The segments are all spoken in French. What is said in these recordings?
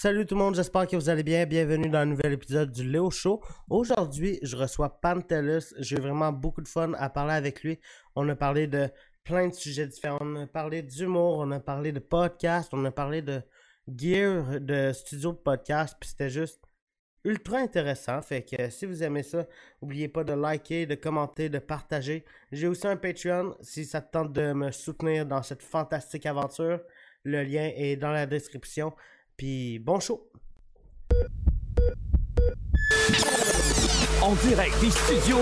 Salut tout le monde, j'espère que vous allez bien. Bienvenue dans un nouvel épisode du Léo Show. Aujourd'hui, je reçois Pantelis. J'ai vraiment beaucoup de fun à parler avec lui. On a parlé de plein de sujets différents. On a parlé d'humour, on a parlé de podcast, on a parlé de gear, de studio de podcast. Puis c'était juste ultra intéressant. Fait que si vous aimez ça, n'oubliez pas de liker, de commenter, de partager. J'ai aussi un Patreon si ça te tente de me soutenir dans cette fantastique aventure. Le lien est dans la description. Puis bon show! En direct des studios,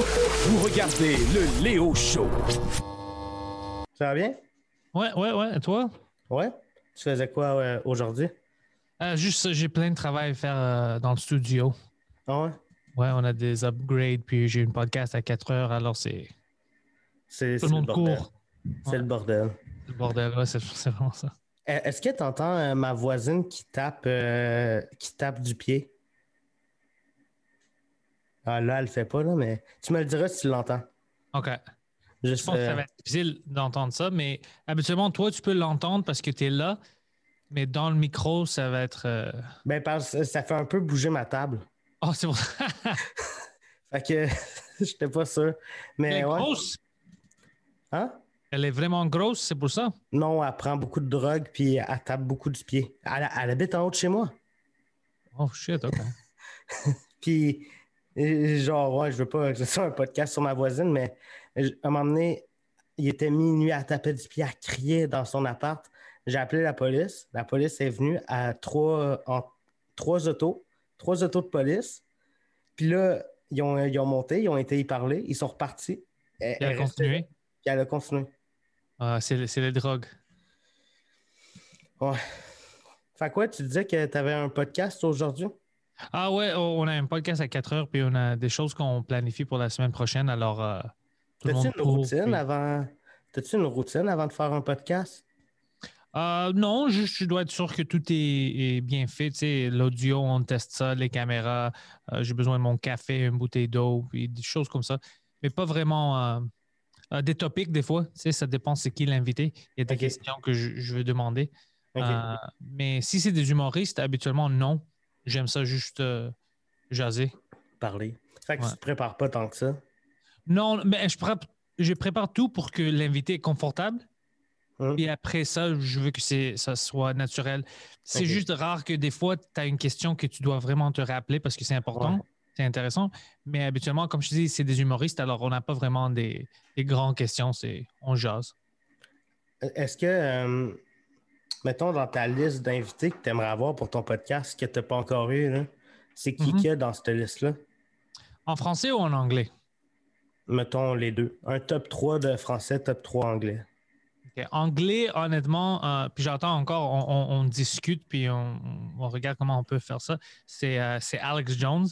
vous regardez le Léo Show. Ça va bien? Ouais, ouais, ouais. Et toi? Ouais? Tu faisais quoi euh, aujourd'hui? Euh, juste ça, j'ai plein de travail à faire euh, dans le studio. Ah ouais? Ouais, on a des upgrades, puis j'ai une podcast à 4 heures, alors c'est. C'est le le monde bordel. court. C'est Ouais. le bordel. Le bordel, ouais, c'est c'est vraiment ça. Euh, Est-ce que tu entends ma voisine qui tape, euh, qui tape du pied? Ah là, elle le fait pas, là, mais tu me le diras si tu l'entends. OK. Juste, Je pense que euh, ça va être difficile d'entendre ça, mais habituellement, toi, tu peux l'entendre parce que tu es là, mais dans le micro, ça va être. euh, ben, parce que ça fait un peu bouger ma table. Oh, c'est bon. Fait que j'étais pas sûr. Mais ouais. grosse. Hein? Elle est vraiment grosse, c'est pour ça? Non, elle prend beaucoup de drogue puis elle tape beaucoup du pied. Elle, elle habite en haut de chez moi. Oh, shit, OK. Puis, euh, genre, ouais, je veux pas que ce soit un podcast sur ma voisine, mais à un moment donné, il était minuit à taper du pied, à crier dans son appart. J'ai appelé la police. La police est venue à trois, en trois autos, trois autos de police. Puis là, ils ont, ils ont monté, ils ont été y parler, ils sont repartis. Elle, Elle a elle continué? Puis elle a continué. Ah, c'est les drogues. Ouais. Fait quoi, tu disais que tu avais un podcast aujourd'hui? Ah ouais, oh, on a un podcast à 4 heures, puis on a des choses qu'on planifie pour la semaine prochaine. Alors, euh, tout le T'as-tu monde une court, routine puis- avant. T'as-tu une routine avant de faire un podcast? Euh, non, juste je dois être sûr que tout est, est bien fait. Tu sais, l'audio, on teste ça, les caméras. euh, J'ai besoin de mon café, une bouteille d'eau, puis des choses comme ça. Mais pas vraiment euh, des topics des fois. Tu sais, ça dépend c'est qui l'invité. Il y a des questions que je, je veux demander. Euh, mais si c'est des humoristes, habituellement, non. J'aime ça juste euh, jaser. Parler. Fait que Ouais. tu te prépares pas tant que ça? Non, mais je prépare, je prépare tout pour que l'invité est confortable. Hum. Et après ça, je veux que ça soit naturel. C'est juste rare que des fois, tu as une question que tu dois vraiment te rappeler parce que c'est important, Ouais. C'est intéressant. Mais habituellement, comme je te dis, c'est des humoristes, alors on n'a pas vraiment des, des grandes questions, c'est on jase. Est-ce que, euh, mettons, dans ta liste d'invités que tu aimerais avoir pour ton podcast, que tu n'as pas encore eu, là, c'est qui Mhm. qu'il y a dans cette liste-là? En français ou en anglais? Mettons les deux. Un top 3 de français, top 3 anglais. Anglais, honnêtement, euh, puis j'entends encore, on, on- on discute, puis on, on regarde comment on peut faire ça. C'est euh, c'est Alex Jones.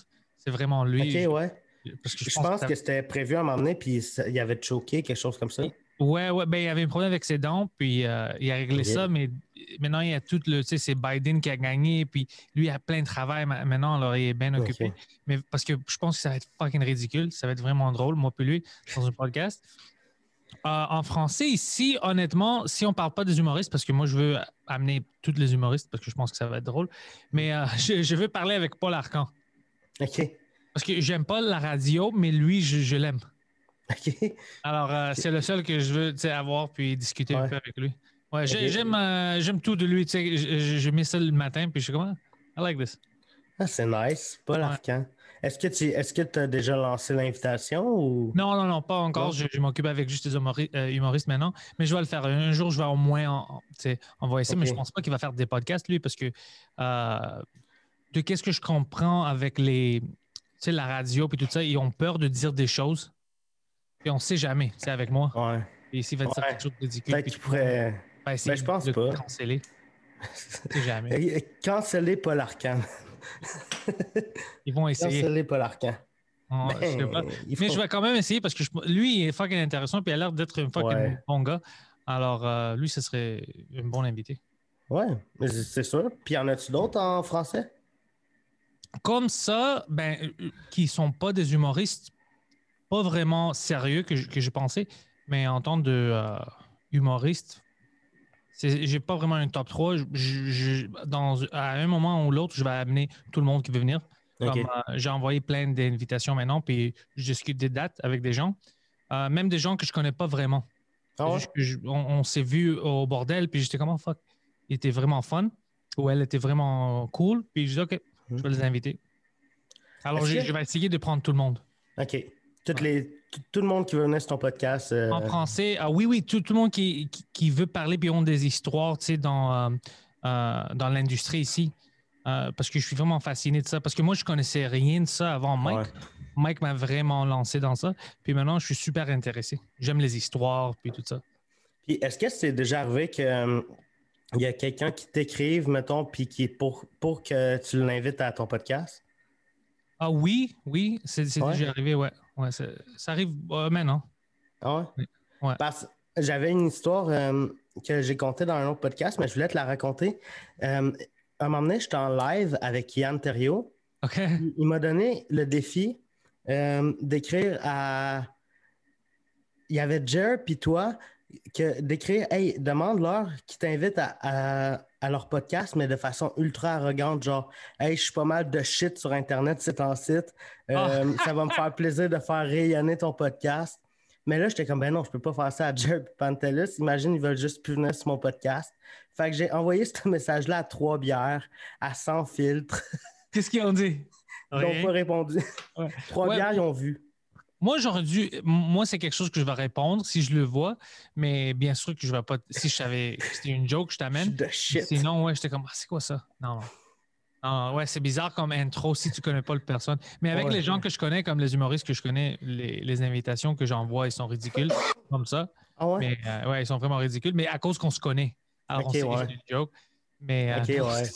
C'est vraiment lui. ok, ouais. Parce que Je pense que c'était prévu à un moment donné, puis ça- il y avait choqué, quelque chose comme ça. Ouais, ouais, ben il y avait un problème avec ses dents, puis euh, il a réglé ça, mais maintenant il y a tout le, tu sais, c'est Biden qui a gagné, puis lui il a plein de travail ma- maintenant, alors il est bien occupé. Mais parce que je pense que ça va être fucking ridicule, ça va être vraiment drôle, moi puis lui, dans un podcast. Euh, en français, ici, honnêtement, si on parle pas des humoristes, parce que moi je veux amener tous les humoristes, parce que je pense que ça va être drôle, mais euh, je, je veux parler avec Paul Arcan. OK. Parce que j'aime pas la radio, mais lui, je, je l'aime. OK. Alors, euh, c'est le seul que je veux avoir puis discuter un peu avec lui. Ouais, j'aime, euh, j'aime tout de lui. Je, je- je mets ça le matin puis je suis comme, ah, I like this. Ah, c'est nice. Pas l'arcan. Est-ce que tu est-ce que as déjà lancé l'invitation ou? Non, non, non, pas encore. Je, je m'occupe avec juste des euh, humoristes maintenant. Mais je vais le faire. Un jour, je vais au moins en- envoyer ça. Mais je pense pas qu'il va faire des podcasts, lui, parce que euh, de qu'est-ce que je comprends avec les, tu sais, la radio puis tout ça, ils ont peur de dire des choses. Puis on sait jamais, c'est avec moi. Ouais. Et s'il va dire Ouais. quelque chose de ridicule, Peut-être qu'il pourrait. Ben, je pense de pas. le canceller. Jamais. Canceller Paul Arcan. Ils vont essayer. Canceller Paul Arcan. Oh, je sais pas. Ben, Mais faut- je vais quand même essayer parce que je- lui, il est fucking intéressant puis il a l'air d'être un fucking Ouais. bon gars. Alors, euh, lui, ce serait un bon invité. Ouais, c'est c'est sûr. Puis en as-tu d'autres en français? Comme ça, ben, euh, qui sont pas des humoristes, pas vraiment sérieux que je, que pensais, mais en tant de euh, humoriste, J'ai pas vraiment un top 3. Je- je- dans, à un moment ou l'autre, je vais amener tout le monde qui veut venir. Euh, J'ai envoyé plein d'invitations maintenant, puis je discute des dates avec des gens, Euh, même des gens que je connais pas vraiment. Ah ouais? Juste que je- on on s'est vu au bordel, puis j'étais comme, Oh, fuck, il était vraiment fun, ou elle était vraiment cool, puis je dis, OK, je vais les inviter. Alors, je, que- je vais essayer de prendre tout le monde. OK. Toutes les, tout, le monde qui veut venir sur ton podcast. euh, En français, ah oui, oui, tout, tout le monde qui, qui, qui veut parler puis ont des histoires, dans, euh, euh, dans l'industrie ici. Euh, parce que je suis vraiment fasciné de ça. Parce que moi, je connaissais rien de ça avant Mike. Ouais. Mike m'a vraiment lancé dans ça. Puis maintenant, je suis super intéressé. J'aime les histoires puis tout ça. Puis est-ce que c'est déjà arrivé que euh, il y a quelqu'un qui t'écrive, mettons, puis qui est pour, pour que tu l'invites à ton podcast? Ah oui, oui, c'est Ouais. déjà arrivé, ouais. ouais ça arrive euh, maintenant. Ah ouais? Ouais. Parce que j'avais une histoire euh, que j'ai contée dans un autre podcast, mais je voulais te la raconter. Euh, à un moment donné, j'étais en live avec Yann Terriot. OK? Il- Il m'a donné le défi euh, d'écrire à. Il y avait Jer puis toi que d'écrire Hey, demande-leur qui t'invite à, à- à leur podcast, mais de façon ultra arrogante, genre Hey, je suis pas mal de shit sur Internet, c'est en site. Euh, Ça va me faire plaisir de faire rayonner ton podcast. Mais là, j'étais comme ben non, je peux pas faire ça à Jer et Pantelis. Imagine, ils veulent juste plus venir sur mon podcast. Fait que j'ai envoyé ce message-là à trois bières, à 100 filtres. Qu'est-ce qu'ils ont dit? Ils n'ont pas répondu. Ouais. Trois Ouais. bières, ils ont vu. Moi, j'aurais dû. Moi, c'est quelque chose que je vais répondre si je le vois, mais bien sûr que je vais pas. Si je savais que c'était une joke, je t'amène. Sinon, ouais, j'étais comme, ah, c'est quoi ça? Non, non. Ouais, c'est bizarre comme intro si tu connais pas le personne. Mais avec Ouais. les gens que je connais, comme les humoristes que je connais, les, les invitations que j'envoie, ils sont ridicules, comme ça. Ah ouais? Mais euh, ouais, ils sont vraiment ridicules, mais à cause qu'on se connaît. Alors, Ok, on sait ouais. que c'est une joke. Mais euh, Ok, ouais.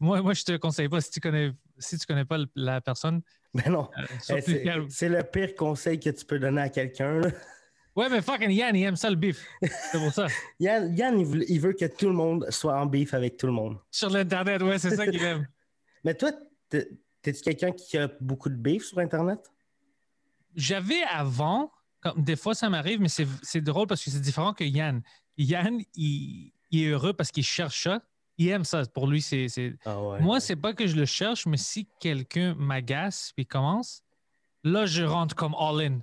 moi, moi, je te conseille pas, si tu connais, si tu connais pas le- la personne, Ben non. euh, C'est calme. c'est le pire conseil que tu peux donner à quelqu'un. là. Ouais, mais fucking Yann, il aime ça le bif. C'est pour ça. Yann, Yann, il, veut, il veut que tout le monde soit en beef avec tout le monde. Sur l'Internet, ouais, c'est ça qu'il aime. Mais toi, t'es- t'es-tu quelqu'un qui a beaucoup de beef sur Internet? J'avais avant, comme des fois ça m'arrive, mais c'est c'est drôle parce que c'est différent que Yann. Yann, il, il est heureux parce qu'il cherche ça. Il aime ça. Pour lui, c'est. Ah ouais. Moi, c'est pas que je le cherche, mais si quelqu'un m'agace puis commence, là, je rentre comme all-in,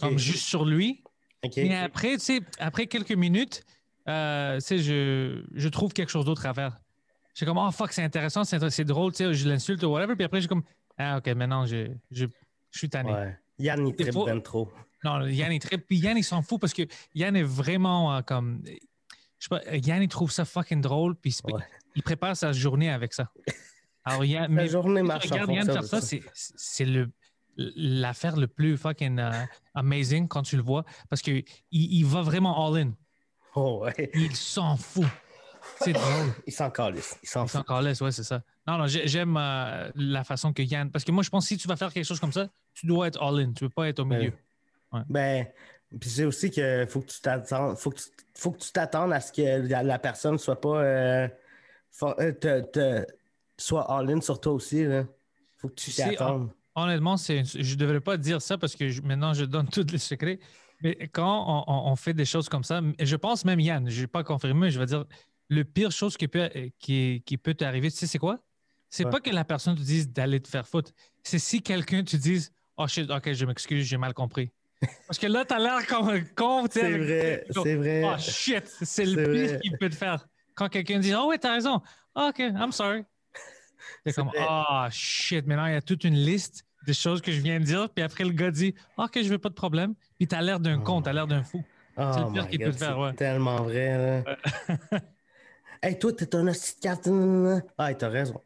comme juste sur lui. Ok. Mais après, tu sais, après quelques minutes, euh, tu sais, je, je trouve quelque chose d'autre à faire. J'ai comme, oh fuck, c'est intéressant, c'est c'est drôle, tu sais, je l'insulte ou whatever. Puis après, j'ai comme, ah ok, maintenant, je, je, je suis tanné. Ouais. Yann, il tripe ben trop. Non, Yann très. Puis Yann, il s'en fout parce que Yann est vraiment euh, comme. Je sais pas, Yann, il trouve ça fucking drôle, puis il Ouais. Il prépare sa journée avec ça. Alors, Yann, La mais journée marche en Yann fonction faire ça, ça. c'est- le l'affaire le plus fucking euh, amazing quand tu le vois parce qu'il il va vraiment all-in. Oh ouais. Il s'en fout. C'est drôle. Il s'en calisse. Il s'en Il calisse, ouais, c'est ça. Non, non, j'ai- j'aime euh, la façon que Yann. Parce que moi, je pense que si tu vas faire quelque chose comme ça, tu dois être all-in. Tu ne peux pas être au milieu. Ben, puis c'est aussi que faut que tu t'attendes, faut que tu, faut que tu à ce que la, la personne soit pas euh, euh, te, te- soit all-in sur toi aussi. Là. Faut que tu t'y. Honnêtement, c'est, je ne devrais pas dire ça parce que je- maintenant, je donne tous les secrets. Mais quand on, on- on fait des choses comme ça, je pense même Yann, je n'ai pas confirmé, je vais dire, le pire chose qui peut, qui, qui peut t'arriver, tu sais, c'est quoi? C'est Ouais. pas que la personne te dise d'aller te faire foutre. C'est si quelqu'un te dise, oh shit, ok, je m'excuse, j'ai mal compris. Parce que là, tu as l'air comme un con. C'est vrai, c'est vrai. Oh shit, c'est le pire qu'il peut te faire. Quand quelqu'un dit, oh ouais, t'as raison. Ah, ok, I'm sorry. C'est comme, ah shit, maintenant il y a toute une liste de choses que je viens de dire. Puis après, le gars dit, Ah, ok, je veux pas de problème. Puis t'as l'air d'un con, t'as l'air d'un fou. Oh c'est le pire qu'il peut te faire, c'est ouais. tellement vrai. Là. hey, toi, t'es un hostie de carte. nanana. Ah, t'as raison.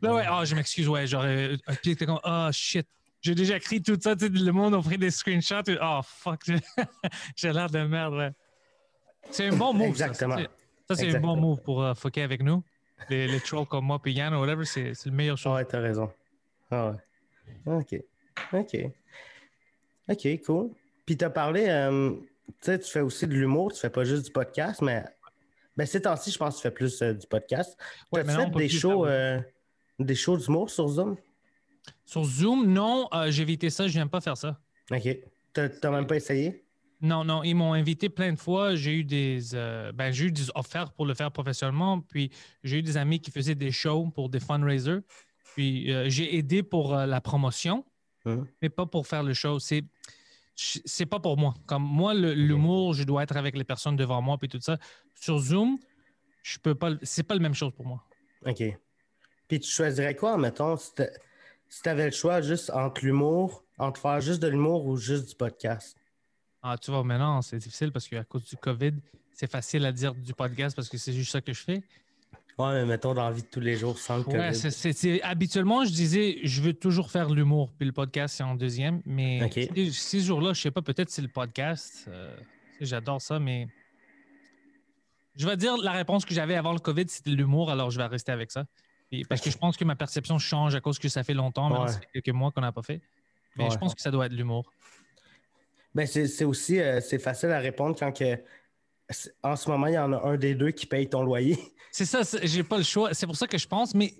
Là, ouais, ah, je m'excuse, ouais, j'aurais. Puis t'es comme, ah shit. J'ai déjà écrit tout ça, tu sais, le monde a pris des screenshots. et- Oh fuck, j'ai- l'air de merde, ouais. C'est un bon move. ça. Exactement. Ça, Ça, c'est un bon move pour euh, fucker avec nous. Les, les trolls comme moi, puis Yann, ou whatever, c'est c'est le meilleur Ah chose. ouais, t'as raison. Ah ouais. OK. OK. OK, cool. Puis t'as parlé, euh, tu sais, tu fais aussi de l'humour, tu fais pas juste du podcast, mais ben, ces temps-ci, je pense que tu fais plus euh, du podcast. Ouais, T'as maintenant, fait des shows, euh, des shows d'humour sur Zoom? Sur Zoom, non, j'ai évité ça, je n'aime pas faire ça. OK. T'as même pas essayé? Non, non, ils m'ont invité plein de fois. J'ai eu des, euh, ben, j'ai eu des offertes pour le faire professionnellement. Puis j'ai eu des amis qui faisaient des shows pour des fundraisers. Puis euh, j'ai aidé pour euh, la promotion, Hein? mais pas pour faire le show. C'est, c'est pas pour moi. Comme moi, le- l'humour, je dois être avec les personnes devant moi puis tout ça. Sur Zoom, je peux pas. C'est pas la même chose pour moi. OK. Puis tu choisirais quoi, mettons, si tu avais le choix juste entre l'humour, entre faire juste de l'humour ou juste du podcast? Ah, tu vois, maintenant, c'est difficile parce qu'à cause du COVID, c'est facile à dire du podcast parce que c'est juste ça que je fais. Ouais, mais mettons dans la vie de tous les jours sans le Ouais, habituellement, je disais, je veux toujours faire l'humour, puis le podcast, c'est en deuxième. Mais ces, ces jours-là, je sais pas, peut-être c'est le podcast. euh, J'adore ça, mais je vais dire la réponse que j'avais avant le COVID, c'était l'humour, alors je vais rester avec ça. Parce que je pense que ma perception change à cause que ça fait longtemps, maintenant, Ouais. ça fait quelques mois qu'on n'a pas fait. Mais Ouais. je pense que ça doit être l'humour. Ben, c'est c'est aussi euh, c'est facile à répondre quand que en ce moment, il y en a un des deux qui paye ton loyer. C'est ça, j'ai pas le choix. C'est pour ça que je pense, mais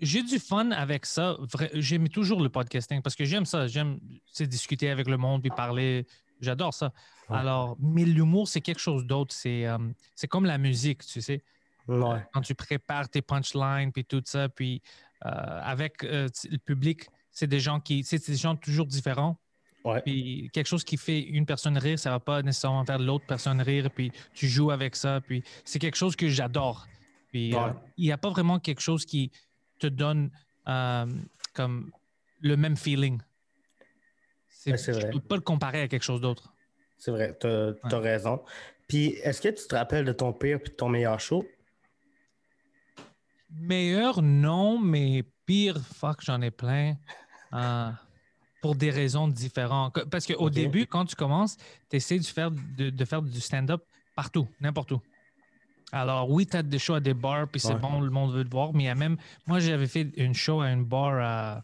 j'ai du fun avec ça. J'aime toujours le podcasting parce que j'aime ça. J'aime discuter avec le monde puis parler. J'adore ça. Ouais. Alors, mais l'humour, c'est quelque chose d'autre. C'est euh, c'est comme la musique, tu sais. Ouais. Quand tu prépares tes punchlines puis tout ça, puis euh, avec euh, le public, c'est des gens qui, c'est des gens toujours différents. Ouais. Puis quelque chose qui fait une personne rire, ça va pas nécessairement faire l'autre personne rire. Puis tu joues avec ça. Puis c'est quelque chose que j'adore. Puis euh, Ouais. il n'y a pas vraiment quelque chose qui te donne euh, comme le même feeling. C'est, Ouais, c'est je vrai. peux pas le comparer à quelque chose d'autre. C'est vrai, t'as as raison. Puis, est-ce que tu te rappelles de ton pire puis de ton meilleur show? Meilleur, non, mais pire, fuck, j'en ai plein. Euh, pour des raisons différentes. Parce qu'au début, quand tu commences, tu essaies de faire, de, de faire du stand-up partout, n'importe où. Alors, oui, tu as des shows à des bars, puis c'est Ouais. bon, le monde veut te voir, mais il y a même. Moi, j'avais fait une show à une bar à.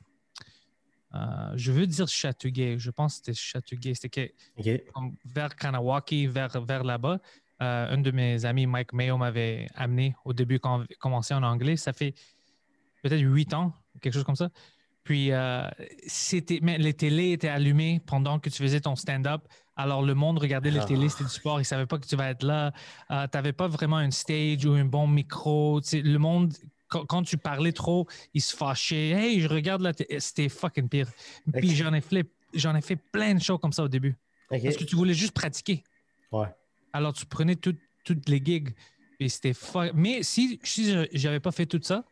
euh, je veux dire Châteauguay. Je pense que c'était Châteauguay. C'était vers Kanawaki, vers, vers là-bas. Euh, un de mes amis, Mike Mayo, m'avait amené au début quand on commençait en anglais. Ça fait peut-être huit ans, quelque chose comme ça. Puis, euh, c'était, les télés étaient allumées pendant que tu faisais ton stand-up. Alors, le monde regardait les télés, c'était du sport. Ils ne savaient pas que tu vas être là. tu n'avais pas vraiment une stage ou un bon micro. Le monde, quand, quand tu parlais trop, ils se fâchaient. Hey, je regarde la télé. C'était fucking pire. Puis, j'en ai, fait, j'en ai fait plein de shows comme ça au début. Parce que tu voulais juste pratiquer. Ouais. Alors, tu prenais tout- toutes les gigs. Et c'était Mais si, j'avais pas fait tout ça,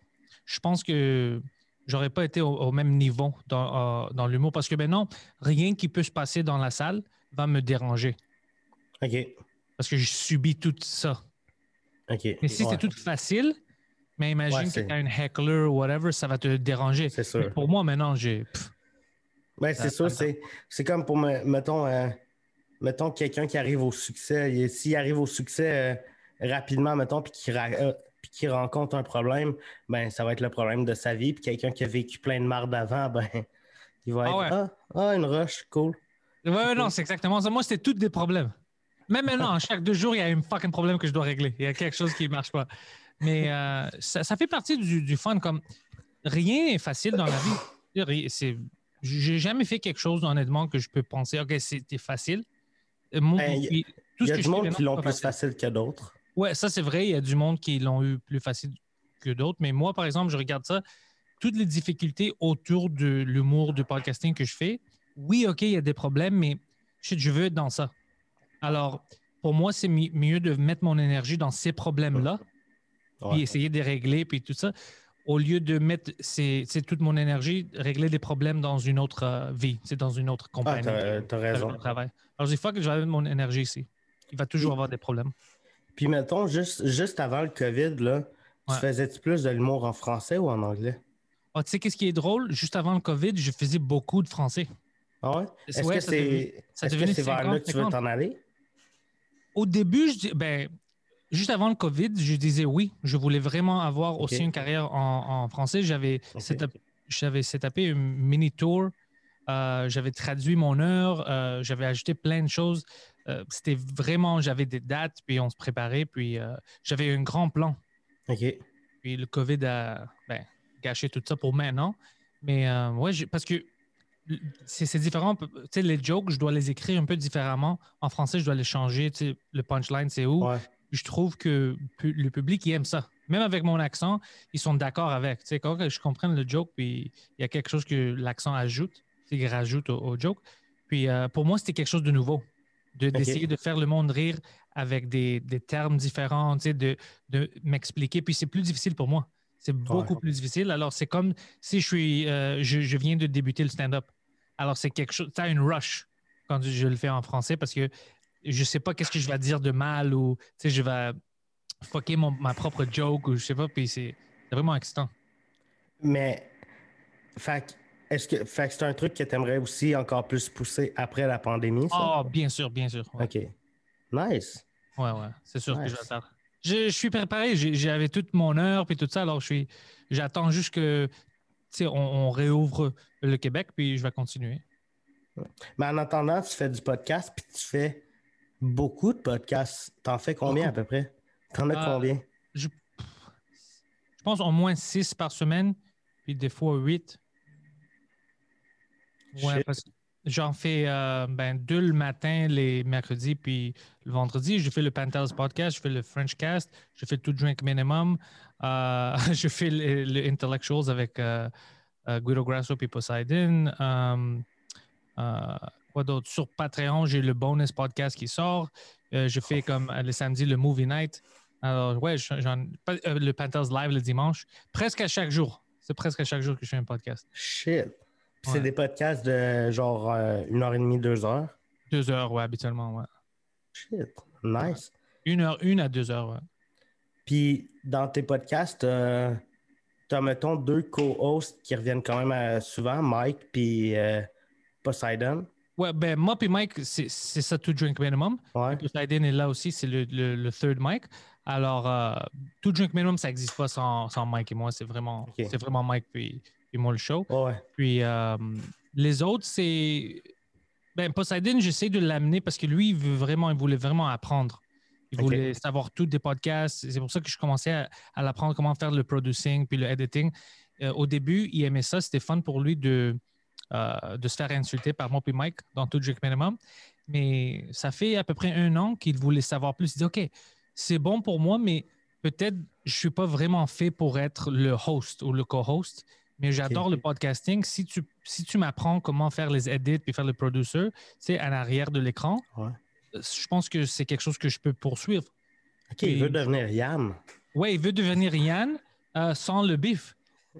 je pense que j'aurais pas été au, au même niveau dans, euh, dans l'humour. Parce que maintenant, rien qui peut se passer dans la salle va me déranger. OK. Parce que je subis tout ça. OK. Mais si Ouais, c'est tout facile, mais imagine Ouais, que tu as un heckler ou whatever, ça va te déranger. C'est Mais sûr. pour moi, maintenant, j'ai. Ben, c'est sûr, c'est c'est comme pour, me- mettons, euh, mettons quelqu'un qui arrive au succès. Il- S'il arrive au succès euh, rapidement, mettons, puis qu'il ra- euh, puis qu'il rencontre un problème, ben, ça va être le problème de sa vie. Puis quelqu'un qui a vécu plein de marde avant, ben, il va Ah être ouais. ah, ah, une rush, cool. Ouais, non, c'est exactement ça. Moi, c'était tous des problèmes. Même maintenant, chaque deux jours, il y a un fucking problème que je dois régler. Il y a quelque chose qui ne marche pas. Mais euh, ça, ça fait partie du, du fun. Comme rien n'est facile dans la vie. C'est, j'ai jamais fait quelque chose, honnêtement, que je peux penser, OK, c'était facile. Euh, moi, Ben, y- puis tout Il y a que du monde qui l'ont plus facile que d'autres. Ouais, ça c'est vrai. Il y a du monde qui l'ont eu plus facile que d'autres. Mais moi, par exemple, je regarde ça, toutes les difficultés autour de l'humour du podcasting que je fais. Oui, OK, il y a des problèmes, mais je veux être dans ça. Alors, pour moi, c'est mi- mieux de mettre mon énergie dans ces problèmes-là, Ouais. puis essayer de les régler, puis tout ça, au lieu de mettre toute mon énergie, régler des problèmes dans une autre euh, vie, c'est dans une autre Ah, compagnie. t'as t'as raison. travail. Alors, je dis, fuck, je vais mettre mon énergie ici. Il va toujours avoir des problèmes. Puis mettons, juste, juste avant le COVID, là, tu faisais-tu plus de l'humour en français ou en anglais? Ah, tu sais, qu'est-ce qui est drôle? Juste avant le COVID, je faisais beaucoup de français. Ah ouais? Est-ce Ouais, que c'est que devenu c'est vers là que tu veux 50-50. t'en aller? Au début, je ben, juste avant le COVID, je disais oui. Je voulais vraiment avoir aussi une carrière en, en français. J'avais Ok. set-up- j'avais setupé un mini tour. Euh, j'avais traduit mon heure. euh, j'avais ajouté plein de choses. Euh, C'était vraiment, j'avais des dates, puis on se préparait, puis euh, j'avais un grand plan. OK. Puis le COVID a ben, gâché tout ça pour maintenant. Mais euh, ouais, parce que c'est différent. Tu sais, les jokes, je dois les écrire un peu différemment. En français, je dois les changer. Tu sais, le punchline, c'est où? Ouais. Je trouve que pu- le public, il aime ça. Même avec mon accent, ils sont d'accord avec. Tu sais, quand je comprends le joke, puis il y a quelque chose que l'accent ajoute, tu sais, il rajoute au, au joke. Puis pour moi, c'était quelque chose de nouveau. De- D'essayer de faire le monde rire avec des, des termes différents, de, de m'expliquer. Puis c'est plus difficile pour moi. C'est beaucoup plus difficile. Alors, c'est comme si je suis, euh, je, je viens de débuter le stand-up. Alors, c'est quelque chose, tu as une rush quand je le fais en français parce que je sais pas qu'est-ce que je vais dire de mal ou, je vais fucker mon- ma propre joke ou je sais pas. Puis c'est vraiment excitant. Mais, fait est-ce que, fait que c'est un truc que tu aimerais aussi encore plus pousser après la pandémie? Ah, bien sûr, bien sûr. Ouais, OK. Nice. ouais, ouais. c'est sûr que Nice. je. Je, je suis préparé. J'avais toute mon heure puis tout ça. Alors, je suis, j'attends juste que, tu sais, on, on réouvre le Québec puis je vais continuer. Mais en attendant, tu fais du podcast, puis tu fais beaucoup de podcasts. T'en fais combien à peu près? T'en as Euh, combien? je, je pense au moins six par semaine, puis des fois huit. Ouais, parce que j'en fais euh, ben, deux le matin, les mercredis, puis le vendredi. Je fais le Pantelis Podcast, je fais le French Cast, je fais tout Drink Minimum, euh, je fais le, le Intellectuals avec euh, Guido Grasso puis Poseidon. quoi d'autre? Sur Patreon, j'ai le bonus podcast qui sort. Je fais comme le samedi le Movie Night. Alors, ouais, le Panthers Live le dimanche. Presque à chaque jour. C'est presque à chaque jour que je fais un podcast. Shit. Puis Ouais. c'est des podcasts de genre euh, une heure et demie, deux heures. Deux heures, ouais, habituellement, ouais. Shit. Nice. Une heure, une à deux heures, ouais. Puis dans tes podcasts, euh, t'as, mettons, deux co-hosts qui reviennent quand même euh, souvent, Mike puis euh, Poseidon. Ouais, ben, moi et Mike, c'est c'est ça, tout drink minimum. Ouais. Poseidon est là aussi, c'est le, le, le third Mike. Alors, tout drink minimum, ça n'existe pas sans, sans Mike et moi. C'est vraiment, c'est vraiment Mike puis, puis moi le show. Ouais. Puis euh, les autres, c'est. Ben, Poseidon, j'essaie de l'amener parce que lui, il veut vraiment, il voulait vraiment apprendre. Il voulait savoir tout des podcasts. C'est pour ça que je commençais à, à l'apprendre comment faire le producing puis le editing. Euh, au début, il aimait ça. C'était fun pour lui de, euh, de se faire insulter par moi puis Mike dans tout Drink Minimum. Mais ça fait à peu près un an qu'il voulait savoir plus. Il dit OK, c'est bon pour moi, mais peut-être je suis pas vraiment fait pour être le host ou le co-host. Mais j'adore le podcasting. Si tu, si tu m'apprends comment faire les edits puis faire le producer, c'est en arrière de l'écran, Ouais. euh, je pense que c'est quelque chose que je peux poursuivre. OK, il veut devenir Yann. Ouais, il veut devenir Yann euh, sans le bif.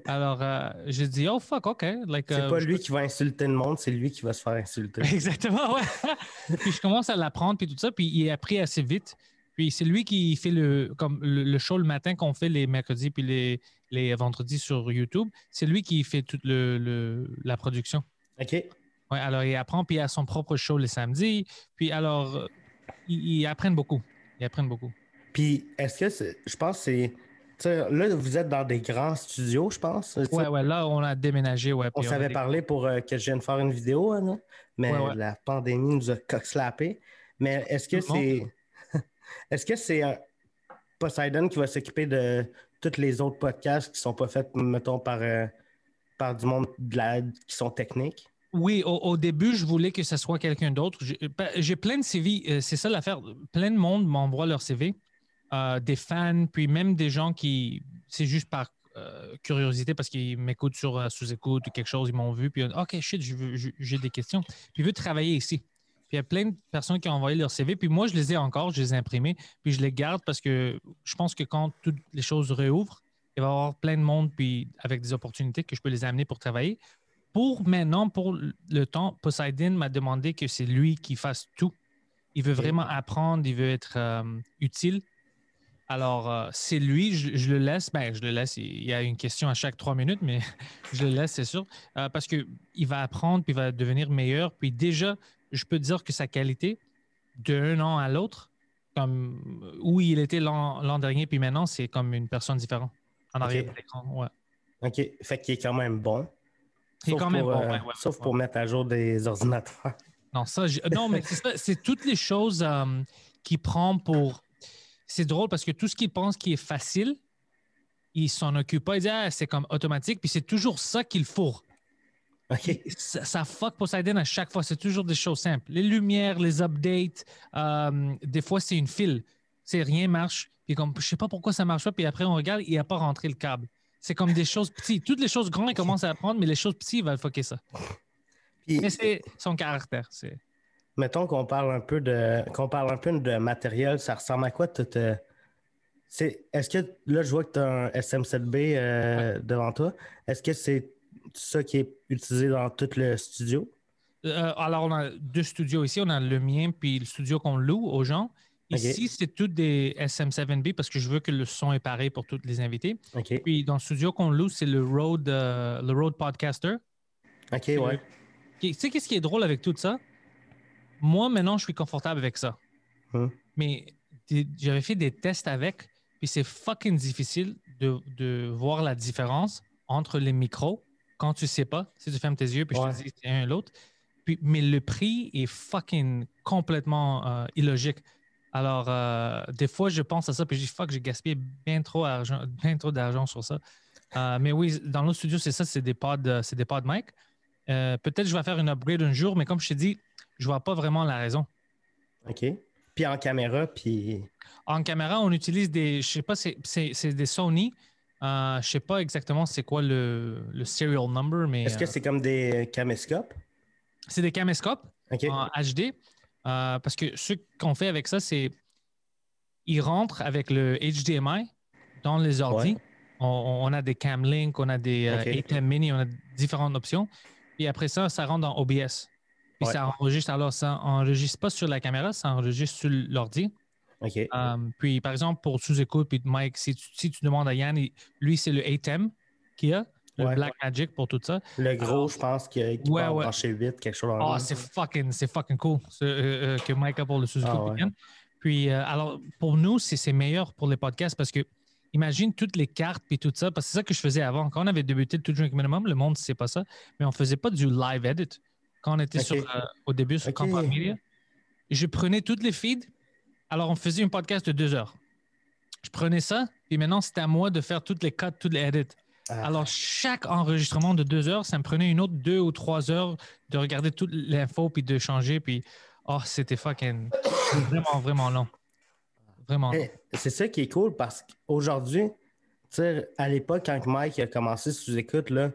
Alors, euh, j'ai dit, oh fuck, OK. Like, C'est euh, pas lui qui va insulter le monde, c'est lui qui va se faire insulter. Exactement, ouais. puis je commence à l'apprendre, puis tout ça, puis il est appris assez vite. Puis c'est lui qui fait le, comme le, le show le matin qu'on fait les mercredis puis les, les vendredis sur YouTube. C'est lui qui fait toute le, le- la production. OK. Ouais, alors il apprend, puis il a son propre show les samedis. Puis alors, ils, ils apprennent beaucoup. Ils apprennent beaucoup. Puis, est-ce que c'est. Je pense que c'est. Là, vous êtes dans des grands studios, je pense. Sais, Ouais, là, on a déménagé, ouais. On puis s'avait parlé pour euh, que je vienne faire une vidéo, hein, mais Ouais, ouais. la pandémie nous a coxlappé. Mais est-ce que le c'est. Est-ce que c'est euh, Poseidon qui va s'occuper de tous les autres podcasts qui sont pas faits, mettons, par, euh, par du monde de la- qui sont techniques? Oui, au, début, je voulais que ce soit quelqu'un d'autre. J'ai ben, plein de CV, euh, c'est ça l'affaire. Plein de monde m'envoie leur CV, des fans, puis même des gens qui, c'est juste par curiosité parce qu'ils m'écoutent sur sous-écoute ou quelque chose, ils m'ont vu, puis OK, shit, j'ai des questions. Puis ils veulent travailler ici. Puis il y a plein de personnes qui ont envoyé leur CV, puis moi, je les ai encore, je les ai imprimés, puis je les garde parce que je pense que quand toutes les choses réouvrent, il va y avoir plein de monde, puis avec des opportunités que je peux les amener pour travailler. Pour maintenant, pour le temps, Poseidon m'a demandé que c'est lui qui fasse tout. Il veut vraiment apprendre, il veut être euh, utile. Alors, euh, c'est lui, je, je le laisse. Ben, je le laisse. Il y a une question à chaque trois minutes, mais je le laisse, c'est sûr. Euh, parce qu'il va apprendre, puis il va devenir meilleur. Puis déjà, je peux dire que sa qualité, d'un an à l'autre, comme où il était l'an dernier, puis maintenant, c'est comme une personne différente. En arrière ouais. OK. Fait qu'il est quand même bon. Il est quand même pour, bon, euh, ouais, ouais, sauf pour mettre à jour des ordinateurs. Non, ça, non, mais c'est toutes les choses euh, qu'il prend pour. C'est drôle parce que tout ce qu'il pense qui est facile, il s'en occupe pas. Il dit, ah, c'est comme automatique, puis c'est toujours ça qu'il faut. Ça, ça fuck Poseidon à chaque fois. C'est toujours des choses simples. Les lumières, les updates, euh, des fois, c'est une file. C'est rien marche. Puis comme, je sais pas pourquoi ça marche pas. Puis après, on regarde, il a pas rentré le câble. C'est comme des choses petites. Toutes les choses grandes, il commence à apprendre, mais les choses petites, il va fucker ça. Puis, Mais c'est son caractère. C'est... mettons qu'on parle un peu de qu'on parle un peu de matériel, ça ressemble à quoi tout euh, c'est est-ce que là je vois que tu as un SM7B euh, devant toi. Est-ce que c'est ça qui est utilisé dans tout le studio? Euh, alors, on a deux studios ici. On a le mien, puis le studio qu'on loue aux gens. Ici, c'est tous des SM7B parce que je veux que le son est pareil pour tous les invités. OK. Puis dans le studio qu'on loue, c'est le Rode, euh, le Rode Podcaster. OK, ouais. Tu sais, qu'est-ce qui est drôle avec tout ça? Moi, maintenant, je suis confortable avec ça. Hum. Mais j'avais fait des tests avec, puis c'est fucking difficile de, de voir la différence entre les micros quand tu sais pas. Si tu fermes tes yeux, puis Ouais. je te dis c'est un l'autre. Puis, mais le prix est fucking complètement euh, illogique. Alors, euh, des fois, je pense à ça, puis je dis fuck, j'ai gaspillé bien trop, argent, bien trop d'argent sur ça. Euh, mais oui, dans notre studio, c'est ça, c'est des pods, c'est des pods mic. Peut-être je vais faire une upgrade un jour, mais comme je t'ai dit, je vois pas vraiment la raison. OK. Puis en caméra, puis. En caméra, on utilise des, je sais pas, c'est des Sony. Euh, je sais pas exactement c'est quoi le, le serial number, mais Est-ce que c'est comme des caméscopes? c'est des caméscopes en HD. euh, parce que ce qu'on fait avec ça, c'est ils rentrent avec le HDMI dans les ordi. Ouais. On, on a des Camlink, on a des euh, Ok. ATEM Mini, on a différentes options. Et après ça, ça rentre dans OBS. Puis Ouais. ça enregistre. Alors, ça enregistre pas sur la caméra, ça enregistre sur l'ordi. Euh, puis, par exemple, pour sous-écoute, puis Mike, si tu, si tu demandes à Yann, lui, c'est le ATEM qu'il a, le Ouais. Black Magic pour tout ça. Le gros, je pense, qui, qui Ouais, peut en ouais. brancher 8, quelque chose Ah, le c'est fucking, c'est fucking cool ce, euh, euh, que Mike a pour le sous-écoute Ah. Puis, euh, alors, pour nous, c'est meilleur pour les podcasts parce que imagine toutes les cartes puis tout ça, parce que c'est ça que je faisais avant. Quand on avait débuté le To Drink Minimum, le monde ne sait pas ça, mais on faisait pas du live edit. Quand on était sur, euh, au début sur Ok. Compound Media, je prenais toutes les feeds. Alors, on faisait un podcast de deux heures. Je prenais ça, puis maintenant, c'était à moi de faire toutes les cuts, toutes les edits. Ah. Alors, chaque enregistrement de deux heures, ça me prenait une autre deux ou trois heures de regarder toute l'info puis de changer. Puis, oh, c'était fucking vraiment, vraiment long. Vraiment long. C'est ça qui est cool parce qu'aujourd'hui, tu sais, à l'époque, quand Mike a commencé sous écoute, là,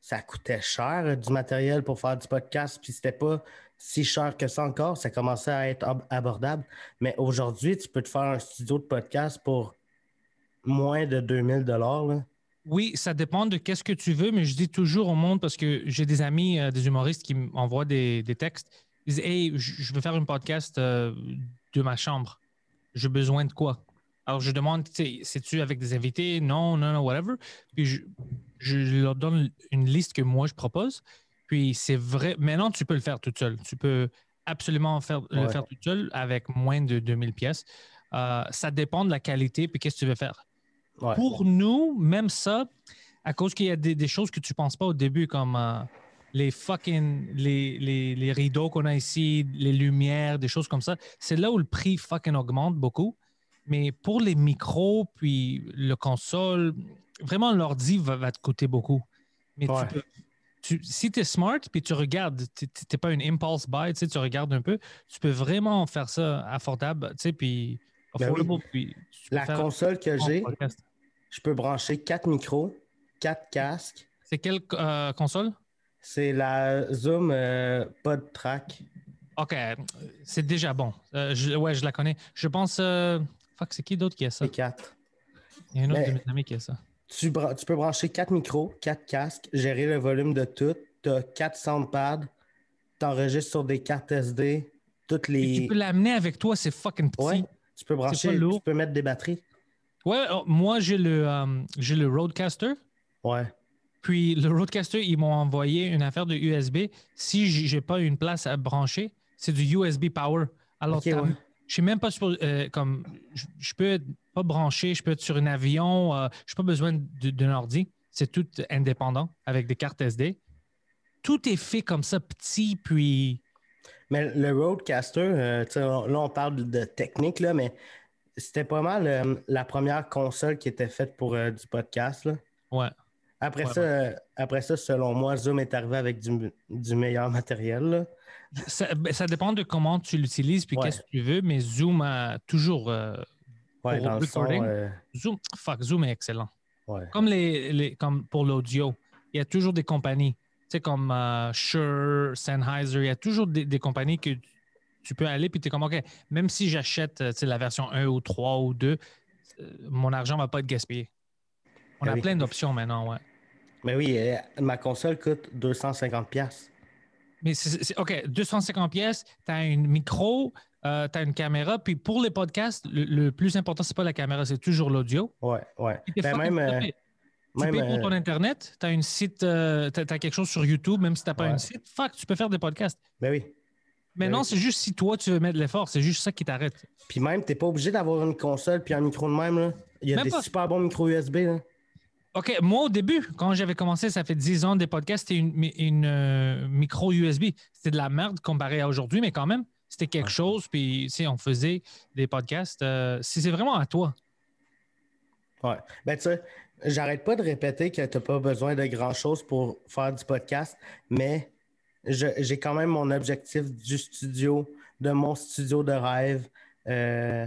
ça coûtait cher euh, du matériel pour faire du podcast, puis c'était pas si cher que ça encore. Ça commençait à être ab- abordable. Mais aujourd'hui, tu peux te faire un studio de podcast pour moins de 2000 là. Oui, ça dépend de qu'est-ce que tu veux, mais je dis toujours au monde parce que j'ai des amis, euh, des humoristes qui m'envoient des, textes. Ils disent Hey, je veux faire un podcast euh, de ma chambre. J'ai besoin de quoi? Alors, je demande, c'est-tu avec des invités? Non, non, non, whatever. Puis, je, je leur donne une liste que moi, je propose. Puis, c'est vrai. Maintenant, tu peux le faire tout seul. Tu peux absolument faire, le faire tout seul avec moins de 2000 pièces. Euh, ça dépend de la qualité puis qu'est-ce que tu veux faire. Ouais. Pour nous, même ça, à cause qu'il y a des, des choses que tu penses pas au début, comme euh, les fucking les, les, les rideaux qu'on a ici, les lumières, des choses comme ça, c'est là où le prix fucking augmente beaucoup. Mais pour les micros, puis le console, vraiment l'ordi va, va te coûter beaucoup. Mais Ouais. tu peux, tu- si tu es smart, puis tu regardes, tu n'es pas une impulse buy, tu regardes un peu, tu peux vraiment faire ça affordable, puis Ben oui. affordable, puis La console que j'ai, je peux brancher quatre micros, quatre casques. C'est quelle euh, console? C'est la Zoom euh, Pod Track. OK, c'est déjà bon. Euh, je- ouais, je la connais. Je pense. fuck, c'est qui d'autre qui a ça? C'est quatre. Il y a un autre Mais- de mes amis qui a ça. Tu, peux brancher quatre micros, quatre casques, gérer le volume de tout. Tu as quatre soundpads. Tu enregistres sur des cartes SD. Toutes Et les. tu peux l'amener avec toi, c'est fucking petit. Ouais, tu peux brancher, tu peux mettre des batteries. Ouais, oh, moi, j'ai le, euh, j'ai le Roadcaster. Ouais. Puis le Roadcaster, ils m'ont envoyé une affaire de USB. Si j'ai pas une place à brancher, c'est du USB Power. Alors, ouais. Je suis même pas supposé- euh, comme je, je peux être pas branché, je peux être sur un avion, euh, je n'ai pas besoin d'un ordi. C'est tout indépendant avec des cartes SD. Tout est fait comme ça, petit, puis Mais le Roadcaster, euh, là, on parle de technique, là, mais c'était pas mal la première console qui était faite pour du podcast. Là. ouais. Après, Ouais, ça, après ça, selon moi, Zoom est arrivé avec du, du meilleur matériel. là. Ça, ben, ça dépend de comment tu l'utilises puis Ouais. qu'est-ce que tu veux, mais Zoom a toujours. euh, Ouais, Pour dans le son, recording? euh, Zoom, fuck, Zoom est excellent. ouais. Comme, les, les- comme pour l'audio, il y a toujours des compagnies, tu sais, comme euh, Shure, Sennheiser, il y a toujours des, des compagnies que tu peux aller puis tu es comme, OK, même si j'achète euh, la version 1 ou 3 ou 2, euh, mon argent ne va pas être gaspillé. On Ah a oui. plein d'options maintenant, ouais. Mais oui, ma console coûte 250$. Mais c'est, OK, 250 pièces, tu as une micro, tu as une caméra, puis pour les podcasts, le, le plus important, c'est pas la caméra, c'est toujours l'audio. Ouais, ouais. Ben, même, euh. Tu même, payes pour euh, ton Internet, tu as une site, euh, t'as, t'as quelque chose sur YouTube, même si tu n'as pas Ouais. une site, fuck, tu peux faire des podcasts. ben oui. Mais Ben non, oui. c'est juste si toi, tu veux mettre de l'effort, c'est juste ça qui t'arrête. Puis même, t'es pas obligé d'avoir une console puis un micro de même. Là. Il y a Même des pas. super bons micros USB. Là. OK, moi, au début, quand j'avais commencé, ça fait 10 ans des podcasts, c'était une, euh, micro USB. C'était de la merde comparé à aujourd'hui, mais quand même, c'était quelque Ouais. chose, puis, tu sais, on faisait des podcasts. euh, c'est c'est vraiment à toi. Ouais. Ben, tu sais, j'arrête pas de répéter que t'as pas besoin de grand-chose pour faire du podcast, mais j'ai quand même mon objectif du studio, de mon studio de rêve. Euh,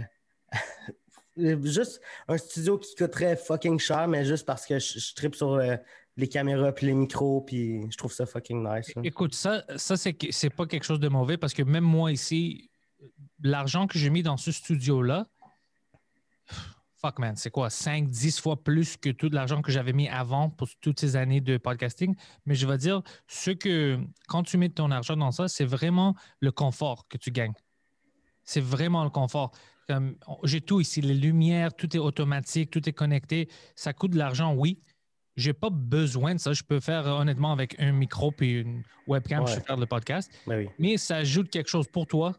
juste un studio qui coûterait fucking cher, mais juste parce que je, je tripe sur euh, les caméras puis les micros, puis je trouve ça fucking nice. Écoute, ça, ça c'est c'est pas quelque chose de mauvais parce que même moi ici, l'argent que j'ai mis dans ce studio-là, fuck man, c'est quoi, 5, 10 fois plus que tout l'argent que j'avais mis avant pour toutes ces années de podcasting. Mais je vais dire, ce que quand tu mets ton argent dans ça, c'est vraiment le confort que tu gagnes. C'est vraiment le confort. Comme, J'ai tout ici, les lumières, tout est automatique, tout est connecté. Ça coûte de l'argent, oui. J'ai pas besoin de ça. Je peux faire honnêtement avec un micro puis une webcam, je peux faire le podcast. Ben oui. Mais ça ajoute quelque chose pour toi,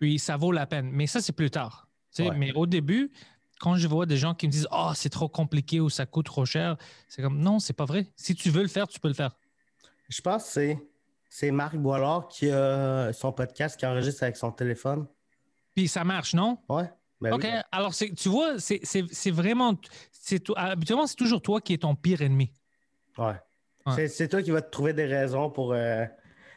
puis ça vaut la peine. Mais ça, c'est plus tard. Ouais. Mais au début, quand je vois des gens qui me disent Oh, c'est trop compliqué ou ça coûte trop cher, c'est comme non, c'est pas vrai. Si tu veux le faire, tu peux le faire. Je pense que c'est Marc Boilard qui a son podcast qui enregistre avec son téléphone. Puis ça marche, non? Ouais. Ben OK. oui. Alors, tu vois, c'est- c'est c'est vraiment. Habituellement, c'est toujours toi qui es ton pire ennemi. Ouais. Ouais. C'est, toi qui vas te trouver des raisons pour. euh,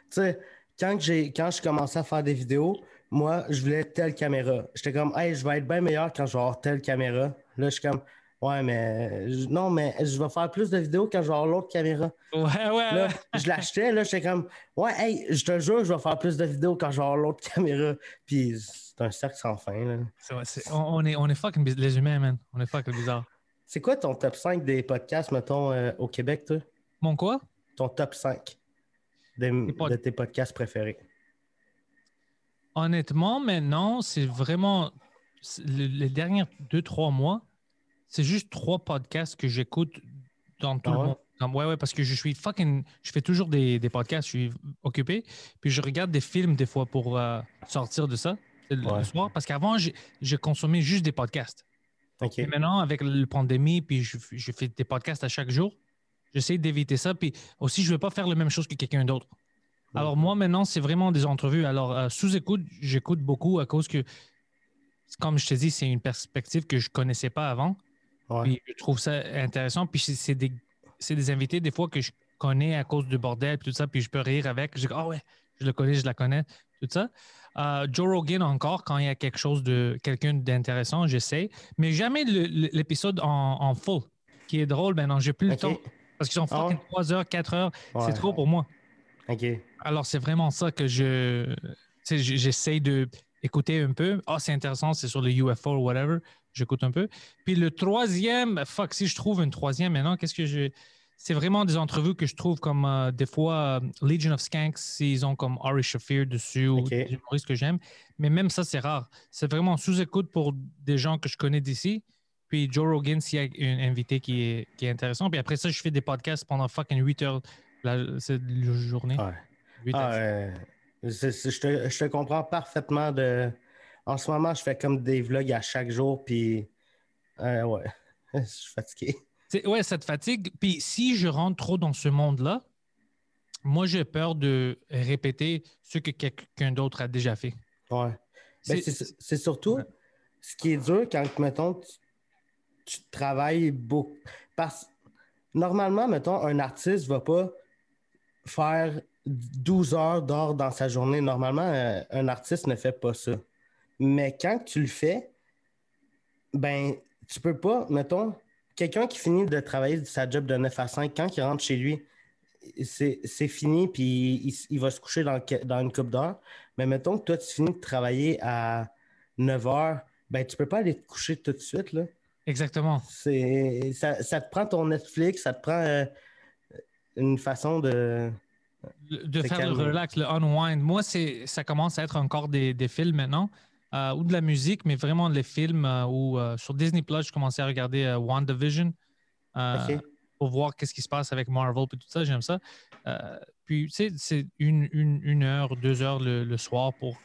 Tu sais, quand, quand je commençais à faire des vidéos, moi, je voulais telle caméra. J'étais comme, hey, je vais être bien meilleur quand je vais avoir telle caméra. Là, je suis comme, ouais, mais. je- Non, mais je vais faire plus de vidéos quand je vais avoir l'autre caméra. Ouais, ouais, Là, je l'achetais, là, j'étais comme, ouais, hey, je te jure, je vais faire plus de vidéos quand je vais avoir l'autre caméra. Puis c'est un cercle sans fin, là. C'est vrai, c'est- on, on est, on est fucking les humains, man. On est fucking bizarre. C'est quoi ton top 5 des podcasts, mettons, euh, au Québec, toi? Mon quoi? Ton top 5 de, pod- de tes podcasts préférés? Honnêtement, maintenant, c'est vraiment les derniers deux, trois mois, c'est juste trois podcasts que j'écoute dans tout Ah le ouais? monde. Comme- ouais, ouais, parce que je suis fucking. Je fais toujours des, des podcasts, je suis occupé. Puis je regarde des films des fois pour euh, sortir de ça le, Ouais. soir. Parce qu'avant, j'ai j'ai consommé juste des podcasts. Et maintenant, avec la pandémie, puis je, je fais des podcasts à chaque jour, j'essaie d'éviter ça. Puis aussi, je ne veux pas faire la même chose que quelqu'un d'autre. Alors moi, maintenant, c'est vraiment des entrevues. Alors, euh, sous-écoute, j'écoute beaucoup à cause que, comme je te dis, c'est une perspective que je ne connaissais pas avant. Ouais. Puis je trouve ça intéressant. Puis c'est- des, des invités, des fois, que je connais à cause du bordel, puis tout ça, puis je peux rire avec. Je dis, ah ouais, je le connais, je la connais, tout ça. Euh, Joe Rogan encore, quand il y a quelque chose de quelqu'un d'intéressant, j'essaie. Mais jamais le- le- l'épisode en, en full, qui est drôle maintenant. J'ai plus le OK. temps. Parce qu'ils sont Ah fucking 3 heures, 4 heures. Ouais. C'est trop pour moi. OK. Alors, c'est vraiment ça que je. J'essaie de écouter un peu. Ah, c'est intéressant, c'est sur le UFO ou whatever. J'écoute un peu. Puis le troisième, fuck, si je trouve une troisième maintenant, qu'est-ce que je. C'est vraiment des entrevues que je trouve comme euh, des fois euh, Legion of Skanks, ils ont comme Ari Shafir dessus ou des humoristes que j'aime. Mais même ça, c'est rare. C'est vraiment sous-écoute pour des gens que je connais d'ici. Puis Joe Rogan, s'il y a un invité qui est, qui est intéressant. Puis après ça, je fais des podcasts pendant fucking 8 heures la, cette journée. Ouais. Ah, euh, je, te, je te comprends parfaitement. De... En ce moment, je fais comme des vlogs à chaque jour, puis euh, ouais, je suis fatigué. Ouais, ça te fatigue. Puis si je rentre trop dans ce monde-là, moi, j'ai peur de répéter ce que quelqu'un d'autre a déjà fait. Ouais. Ben, C'est- surtout Ouais. ce qui est dur quand, mettons, tu, tu travailles beaucoup. Parce normalement, mettons, un artiste va pas faire 12 heures d'or dans sa journée. Normalement, euh, un artiste ne fait pas ça. Mais quand tu le fais, ben, tu peux pas, mettons, quelqu'un qui finit de travailler sa job de 9 à 5, quand il rentre chez lui, c'est fini, puis il, il va se coucher dans, dans une coupe d'heures. Mais mettons que toi, tu finis de travailler à 9 heures, ben, tu peux pas aller te coucher tout de suite, là. Exactement. Ça, ça te prend ton Netflix, ça te prend euh, une façon de. De faire le relax, le unwind. Moi, ça commence à être encore des, des films maintenant, euh, ou de la musique, mais vraiment les films euh, où euh, sur Disney Plus, je commençais à regarder WandaVision pour voir qu'est-ce qui se passe avec Marvel et tout ça. J'aime ça. Puis, tu sais, c'est une, une, une heure, deux heures le, le soir pour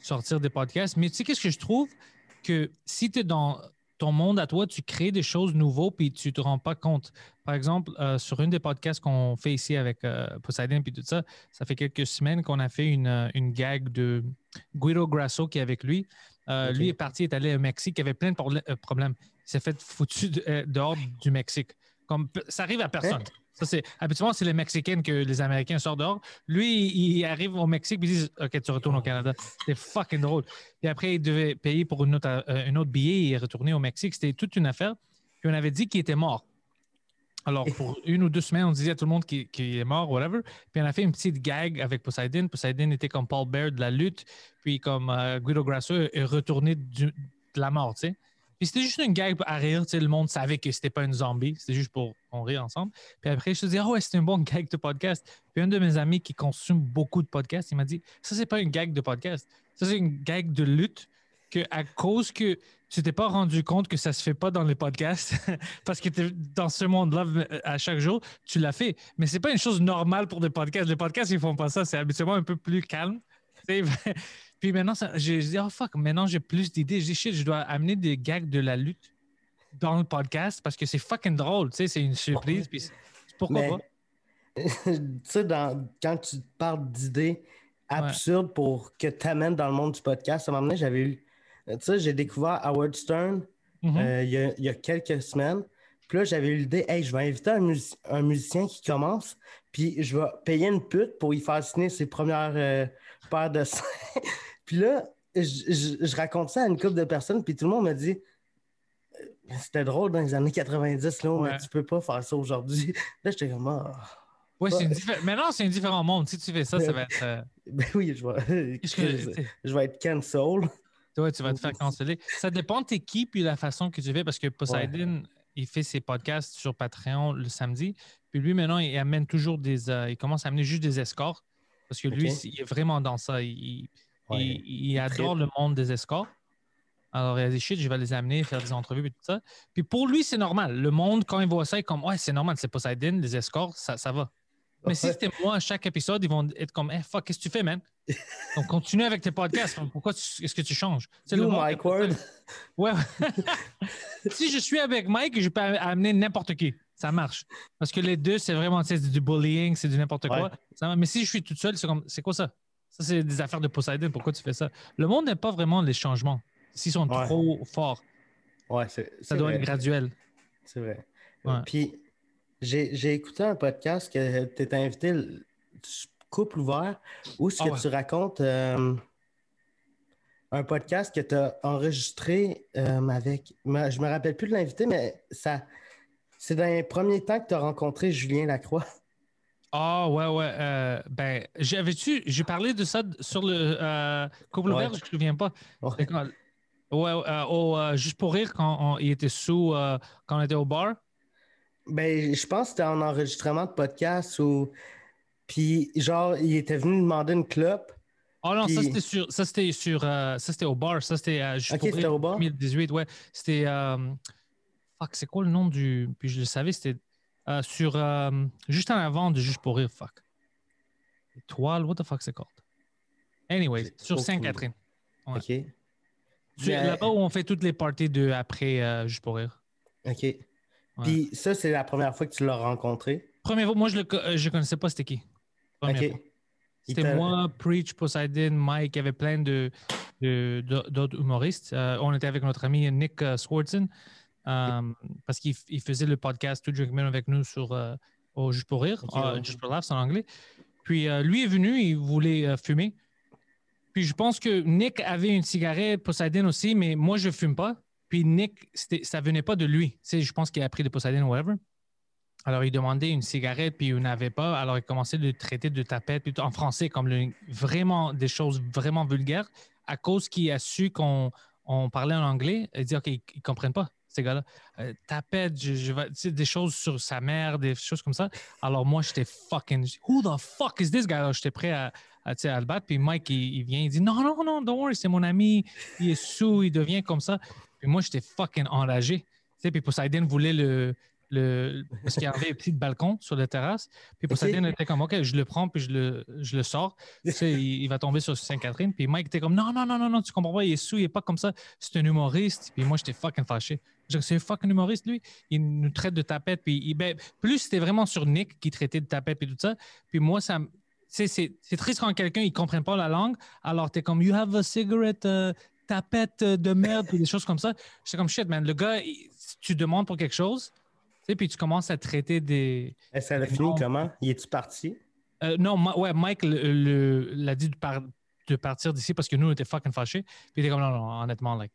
sortir des podcasts. Mais tu sais, qu'est-ce que je trouve? Que si tu es dans ton monde à toi, tu crées des choses nouveaux puis tu te rends pas compte. Par exemple, euh, sur une des podcasts qu'on fait ici avec euh, Poseidon puis tout ça, ça fait quelques semaines qu'on a fait une, euh, une gag de Guido Grasso qui est avec lui. Euh. Lui est parti, est allé au Mexique, il avait plein de problèmes. Il s'est fait foutu de- dehors du Mexique. Comme, ça arrive à personne. Ça, c'est, habituellement, c'est les Mexicains que les Américains sortent dehors. Lui, il arrive au Mexique et il dit OK, tu retournes au Canada. C'est fucking drôle. Puis après, il devait payer pour une autre, euh, un autre billet et retourner au Mexique. C'était toute une affaire. Puis on avait dit qu'il était mort. Alors, pour une ou deux semaines, on disait à tout le monde qu'il qu'il est mort, whatever. Puis on a fait une petite gag avec Poseidon. Poseidon était comme Paul Bear de la lutte. Puis comme euh, Guido Grasso est retourné de la mort, tu sais. C'était juste une gag à rire, tu sais. Le monde savait que c'était pas une zombie. C'était juste pour qu'on rit ensemble. Puis après, je te dis, ah ouais, c'est un bon gag de podcast. Puis un de mes amis qui consomme beaucoup de podcasts, il m'a dit, ça, c'est pas une gag de podcast. Ça, c'est une gag de lutte que à cause que tu t'es pas rendu compte que ça se fait pas dans les podcasts parce que t'es dans ce monde-là euh, à chaque jour, tu l'as fait. Mais c'est pas une chose normale pour des podcasts. Les podcasts, ils font pas ça. C'est habituellement un peu plus calme. Puis maintenant, ça- j'ai dit, oh fuck, maintenant j'ai plus d'idées. J'ai dit, shit, je dois amener des gags de la lutte dans le podcast parce que c'est fucking drôle. Tu sais, c'est une surprise. Puis pourquoi Mais, pas? tu sais, quand tu parles d'idées absurdes pour que tu amènes dans le monde du podcast, à un moment donné, j'avais eu. Tu sais, j'ai découvert Howard Stern Mhm. euh, il, y a, il y a quelques semaines. Puis là, j'avais eu l'idée, hey, je vais inviter un musicien qui commence, puis je vais payer une pute pour y faire signer ses premières euh, paires de seins. puis là, je, je- je raconte ça à une couple de personnes, puis tout le monde me dit, euh, c'était drôle dans les années 90, là, Ouais. mais tu peux pas faire ça aujourd'hui. Là, j'étais comme, ah. Ouais, c'est une diffé- Maintenant, c'est un différent monde. Si tu fais ça, ça va être. euh, Ben oui, je vais, je, je vais être cancel. Ouais, tu vas te faire canceller. Ça dépend de t'es qui puis la façon que tu fais parce que Poseidon, il fait ses podcasts sur Patreon le samedi. Puis lui, maintenant, il amène toujours des. euh, il commence à amener juste des escorts parce que lui, il est vraiment dans ça. Il- Ouais. il- il adore le monde des escorts. Alors, il a dit shit, je vais les amener, faire des entrevues et tout ça. Puis pour lui, c'est normal. Le monde, quand il voit ça, il est comme ouais, c'est normal, c'est Poseidon, les escorts, ça, ça va. Mais si c'était moi, à chaque épisode, ils vont être comme, hey, fuck, qu'est-ce que tu fais, man? Donc, continue avec tes podcasts. Pourquoi est-ce que tu changes? Sais, le monde- Mike Ward. Ouais. si je suis avec Mike, je peux amener n'importe qui. Ça marche. Parce que les deux, c'est vraiment c'est du bullying, c'est du n'importe quoi. Ouais. Ça- mais si je suis toute seule, c'est comme, c'est quoi ça? Ça, c'est des affaires de Poseidon. Pourquoi tu fais ça? Le monde n'aime pas vraiment les changements. S'ils sont Ouais. trop forts, Ouais, c'est, ça doit vrai. être graduel. C'est vrai. Ouais. Puis, j'ai, j'ai écouté un podcast que tu étais invité, le- Couple ouvert, où ce Ah que ouais. tu racontes euh, un podcast que tu as enregistré euh, avec. Je me rappelle plus de l'invité, mais ça. C'est dans les premiers temps que tu as rencontré Julien Lacroix. Ah, ouais, ouais. euh, ben, j'avais-tu, j'ai parlé de ça sur le euh, couple Ouais. ouvert, je ne me souviens pas. Ouais. Euh, au, euh, juste pour rire, quand on- il était sous, euh, quand on était au bar. Ben, je pense que c'était en enregistrement de podcast ou. Puis, genre, il était venu demander une clope. Oh non, ça c'était sur, ça c'était sur, euh, ça c'était au bar, ça c'était juste Ok, pour rire, au bar? 2018, ouais. C'était, fuck, c'est quoi le nom du, puis je le savais, c'était euh, sur, euh, juste en avant de juste pour rire, fuck. Étoile, what the fuck c'est called? Anyway, sur Sainte-Catherine. Ouais. OK. Là-bas où on fait toutes les parties de après euh, juste pour rire. OK. Puis, ça, c'est la première fois que tu l'as rencontré? Première fois, moi je le euh, je connaissais pas c'était qui. Première OK. C'était t'a- moi, Preach, Poseidon, Mike, il y avait plein de, d'autres humoristes. Euh, on était avec notre ami Nick Swartzen. Euh, parce qu'il il faisait le podcast To Drink avec nous sur euh, au Juste pour rire, Ok, euh, ouais. Just for Laughs en anglais. Puis euh, lui est venu, il voulait euh, fumer. Puis je pense que Nick avait une cigarette, Poseidon aussi, mais moi je fume pas. Puis Nick, ça venait pas de lui. Sais, je pense qu'il a pris de Poseidon ou whatever. Alors, il demandait une cigarette, puis il n'avait pas. Alors, il commençait de le traiter de tapette, puis en français, comme le- vraiment des choses vraiment vulgaires, à cause qu'il a su qu'on on parlait en anglais. Il dit, OK, ils ne comprennent pas, ces gars-là. Euh, je, des choses sur sa mère, des choses comme ça. Alors, moi, j'étais fucking. Who the fuck is this guy? J'étais prêt à, à, le battre. Puis Mike, il, il vient, il dit, non, non, non, don't worry, c'est mon ami. Il est sous, il devient comme ça. Puis moi, j'étais fucking enragé. Puis Poseidon voulait le. Le parce qu'il y avait un petit balcon sur la terrasse. Puis Poseidon était comme, OK, je le prends, puis je le, je le sors. Tu sais, il, il va tomber sur Sainte-Catherine. Puis Mike était comme, non, non, non, non, non, tu comprends pas, il est sous, il est pas comme ça. C'est un humoriste. Puis moi, j'étais fucking fâché. C'est un fucking humoriste, lui. Il nous traite de tapette. Puis il- ben, plus c'était vraiment sur Nick qui traitait de tapette et tout ça. Puis moi, ça c'est triste quand quelqu'un, il ne comprend pas la langue. Alors, tu es comme, you have a cigarette, euh, tapette euh, de merde, puis des choses comme ça. J'étais comme, shit, man, le gars, il- tu demandes pour quelque chose, sais, puis tu commences à traiter des. Eh, Ça l'a fini comment? Il est-tu parti? Euh, non, Ma- ouais, Mike l'a dit de, par- de partir d'ici parce que nous, on était fucking fâchés. Puis il était comme, non, non, honnêtement, like,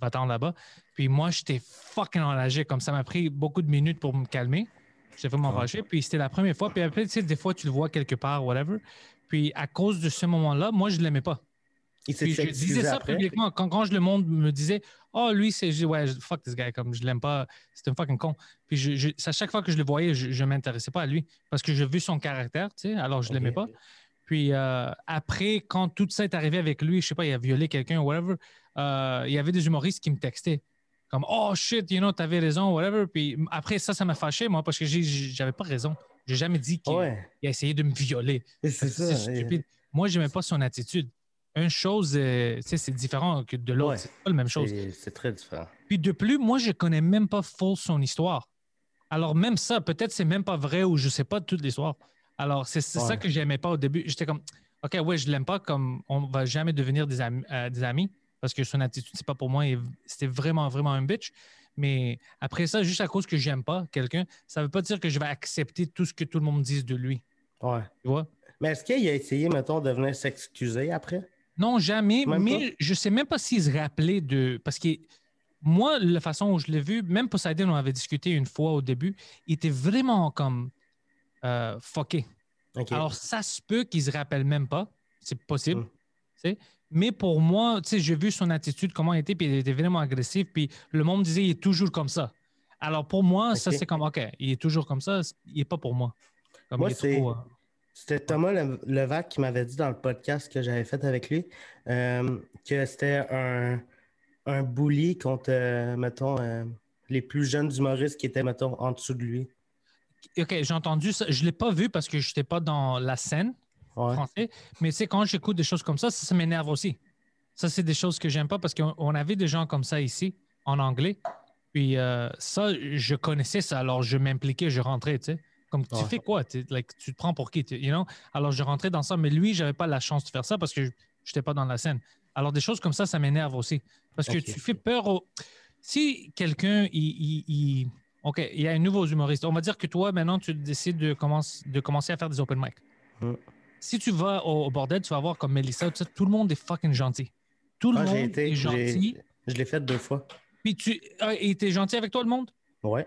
va-t'en là-bas. Puis moi, j'étais fucking enragé. Comme ça m'a pris beaucoup de minutes pour me calmer. J'étais vraiment Ah. fâché. Puis c'était la première fois. Puis après, tu sais, des fois, tu le vois quelque part, whatever. Puis à cause de ce moment-là, moi, je ne l'aimais pas. Il s'est je disais ça après? publiquement. Quand, quand je- le monde me disait Oh, lui, c'est. Ouais, fuck this guy, comme je l'aime pas, c'est un fucking con. Puis je, je- à chaque fois que je le voyais, je ne m'intéressais pas à lui parce que j'ai vu son caractère, tu sais, alors je ne l'aimais pas. Puis euh, après, quand tout ça est arrivé avec lui, je sais pas, il a violé quelqu'un ou whatever, euh, il y avait des humoristes qui me textaient. Comme Oh shit, you know, t'avais raison, whatever. Puis après ça, ça m'a fâché, moi, parce que j'avais pas raison. J'ai jamais dit qu'il Ouais, a essayé de me violer. C'est stupide. Moi, j'aimais pas son attitude. Une chose, euh, tu sais, c'est différent que de l'autre. Ouais. C'est pas la même chose. C'est très différent. Puis de plus, moi, je connais même pas full son histoire. Alors même ça, peut-être c'est même pas vrai ou je sais pas toute l'histoire. Alors c'est ça que j'aimais pas au début. J'étais comme, ok, ouais, je l'aime pas comme on va jamais devenir des amis, euh, des amis parce que son attitude c'est pas pour moi c'était vraiment vraiment un bitch. Mais après ça, juste à cause que j'aime pas quelqu'un, ça veut pas dire que je vais accepter tout ce que tout le monde dise de lui. Ouais. Tu vois? Mais est-ce qu'il a essayé, mettons, de venir s'excuser après? Non, jamais. Même mais je sais même pas s'il se rappelait de. Parce que moi, la façon où je l'ai vu, même Poseidon, on avait discuté une fois au début, il était vraiment comme euh, fucké. Alors, ça se peut qu'il se rappelle même pas. C'est possible. Mm. sais. Mais pour moi, j'ai vu son attitude, comment il était, puis il était vraiment agressif, puis le monde disait il est toujours comme ça. Alors, pour moi, ça, c'est comme, OK, il est toujours comme ça, il n'est pas pour moi. Comme Moi, c'est- trop, C'était Thomas Le- Levac qui m'avait dit dans le podcast que j'avais fait avec lui euh, que c'était un, un bully contre, euh, mettons, euh, les plus jeunes humoristes qui étaient, mettons, en dessous de lui. OK, j'ai entendu ça. Je ne l'ai pas vu parce que je n'étais pas dans la scène. Ouais. français. Mais sais, quand j'écoute des choses comme ça, ça, ça m'énerve aussi. Ça, c'est des choses que j'aime pas parce qu'on on avait des gens comme ça ici, en anglais. Puis ça, je connaissais ça, alors je m'impliquais, je rentrais, tu sais. Comme, tu Ouais. fais quoi? Tu like, tu te prends pour qui? tu- You know? Alors, je rentrais dans ça, mais lui, j'avais pas la chance de faire ça parce que je n'étais pas dans la scène. Alors, des choses comme ça, ça m'énerve aussi. Parce que tu fais peur au... Si quelqu'un, il, il- il- OK, il y a un nouveau humoriste. On va dire que toi, maintenant, tu décides de, commence- de commencer à faire des open mic. Mm. Si tu vas au, au bordel, tu vas voir comme Melissa, tout, ça, tout le monde est fucking gentil. Tout le Ah, monde été, est gentil. Je l'ai fait deux fois. Puis tu. Ah, et t'es gentil avec toi, le monde? Ouais.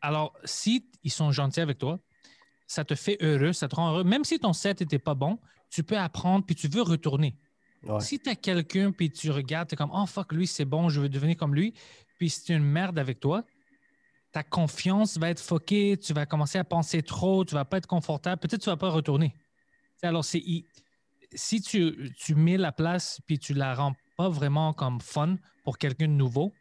Alors, si ils sont gentils avec toi, ça te fait heureux, ça te rend heureux. Même si ton set n'était pas bon, tu peux apprendre puis tu veux retourner. ouais. Si tu as quelqu'un puis tu regardes, tu es comme Oh fuck, lui c'est bon, je veux devenir comme lui, puis c'est une merde avec toi, ta confiance va être foquée, tu vas commencer à penser trop, tu vas pas être confortable, peut-être tu vas pas retourner. Alors, c'est si tu, tu mets la place puis tu la rends pas vraiment comme fun pour quelqu'un de nouveau,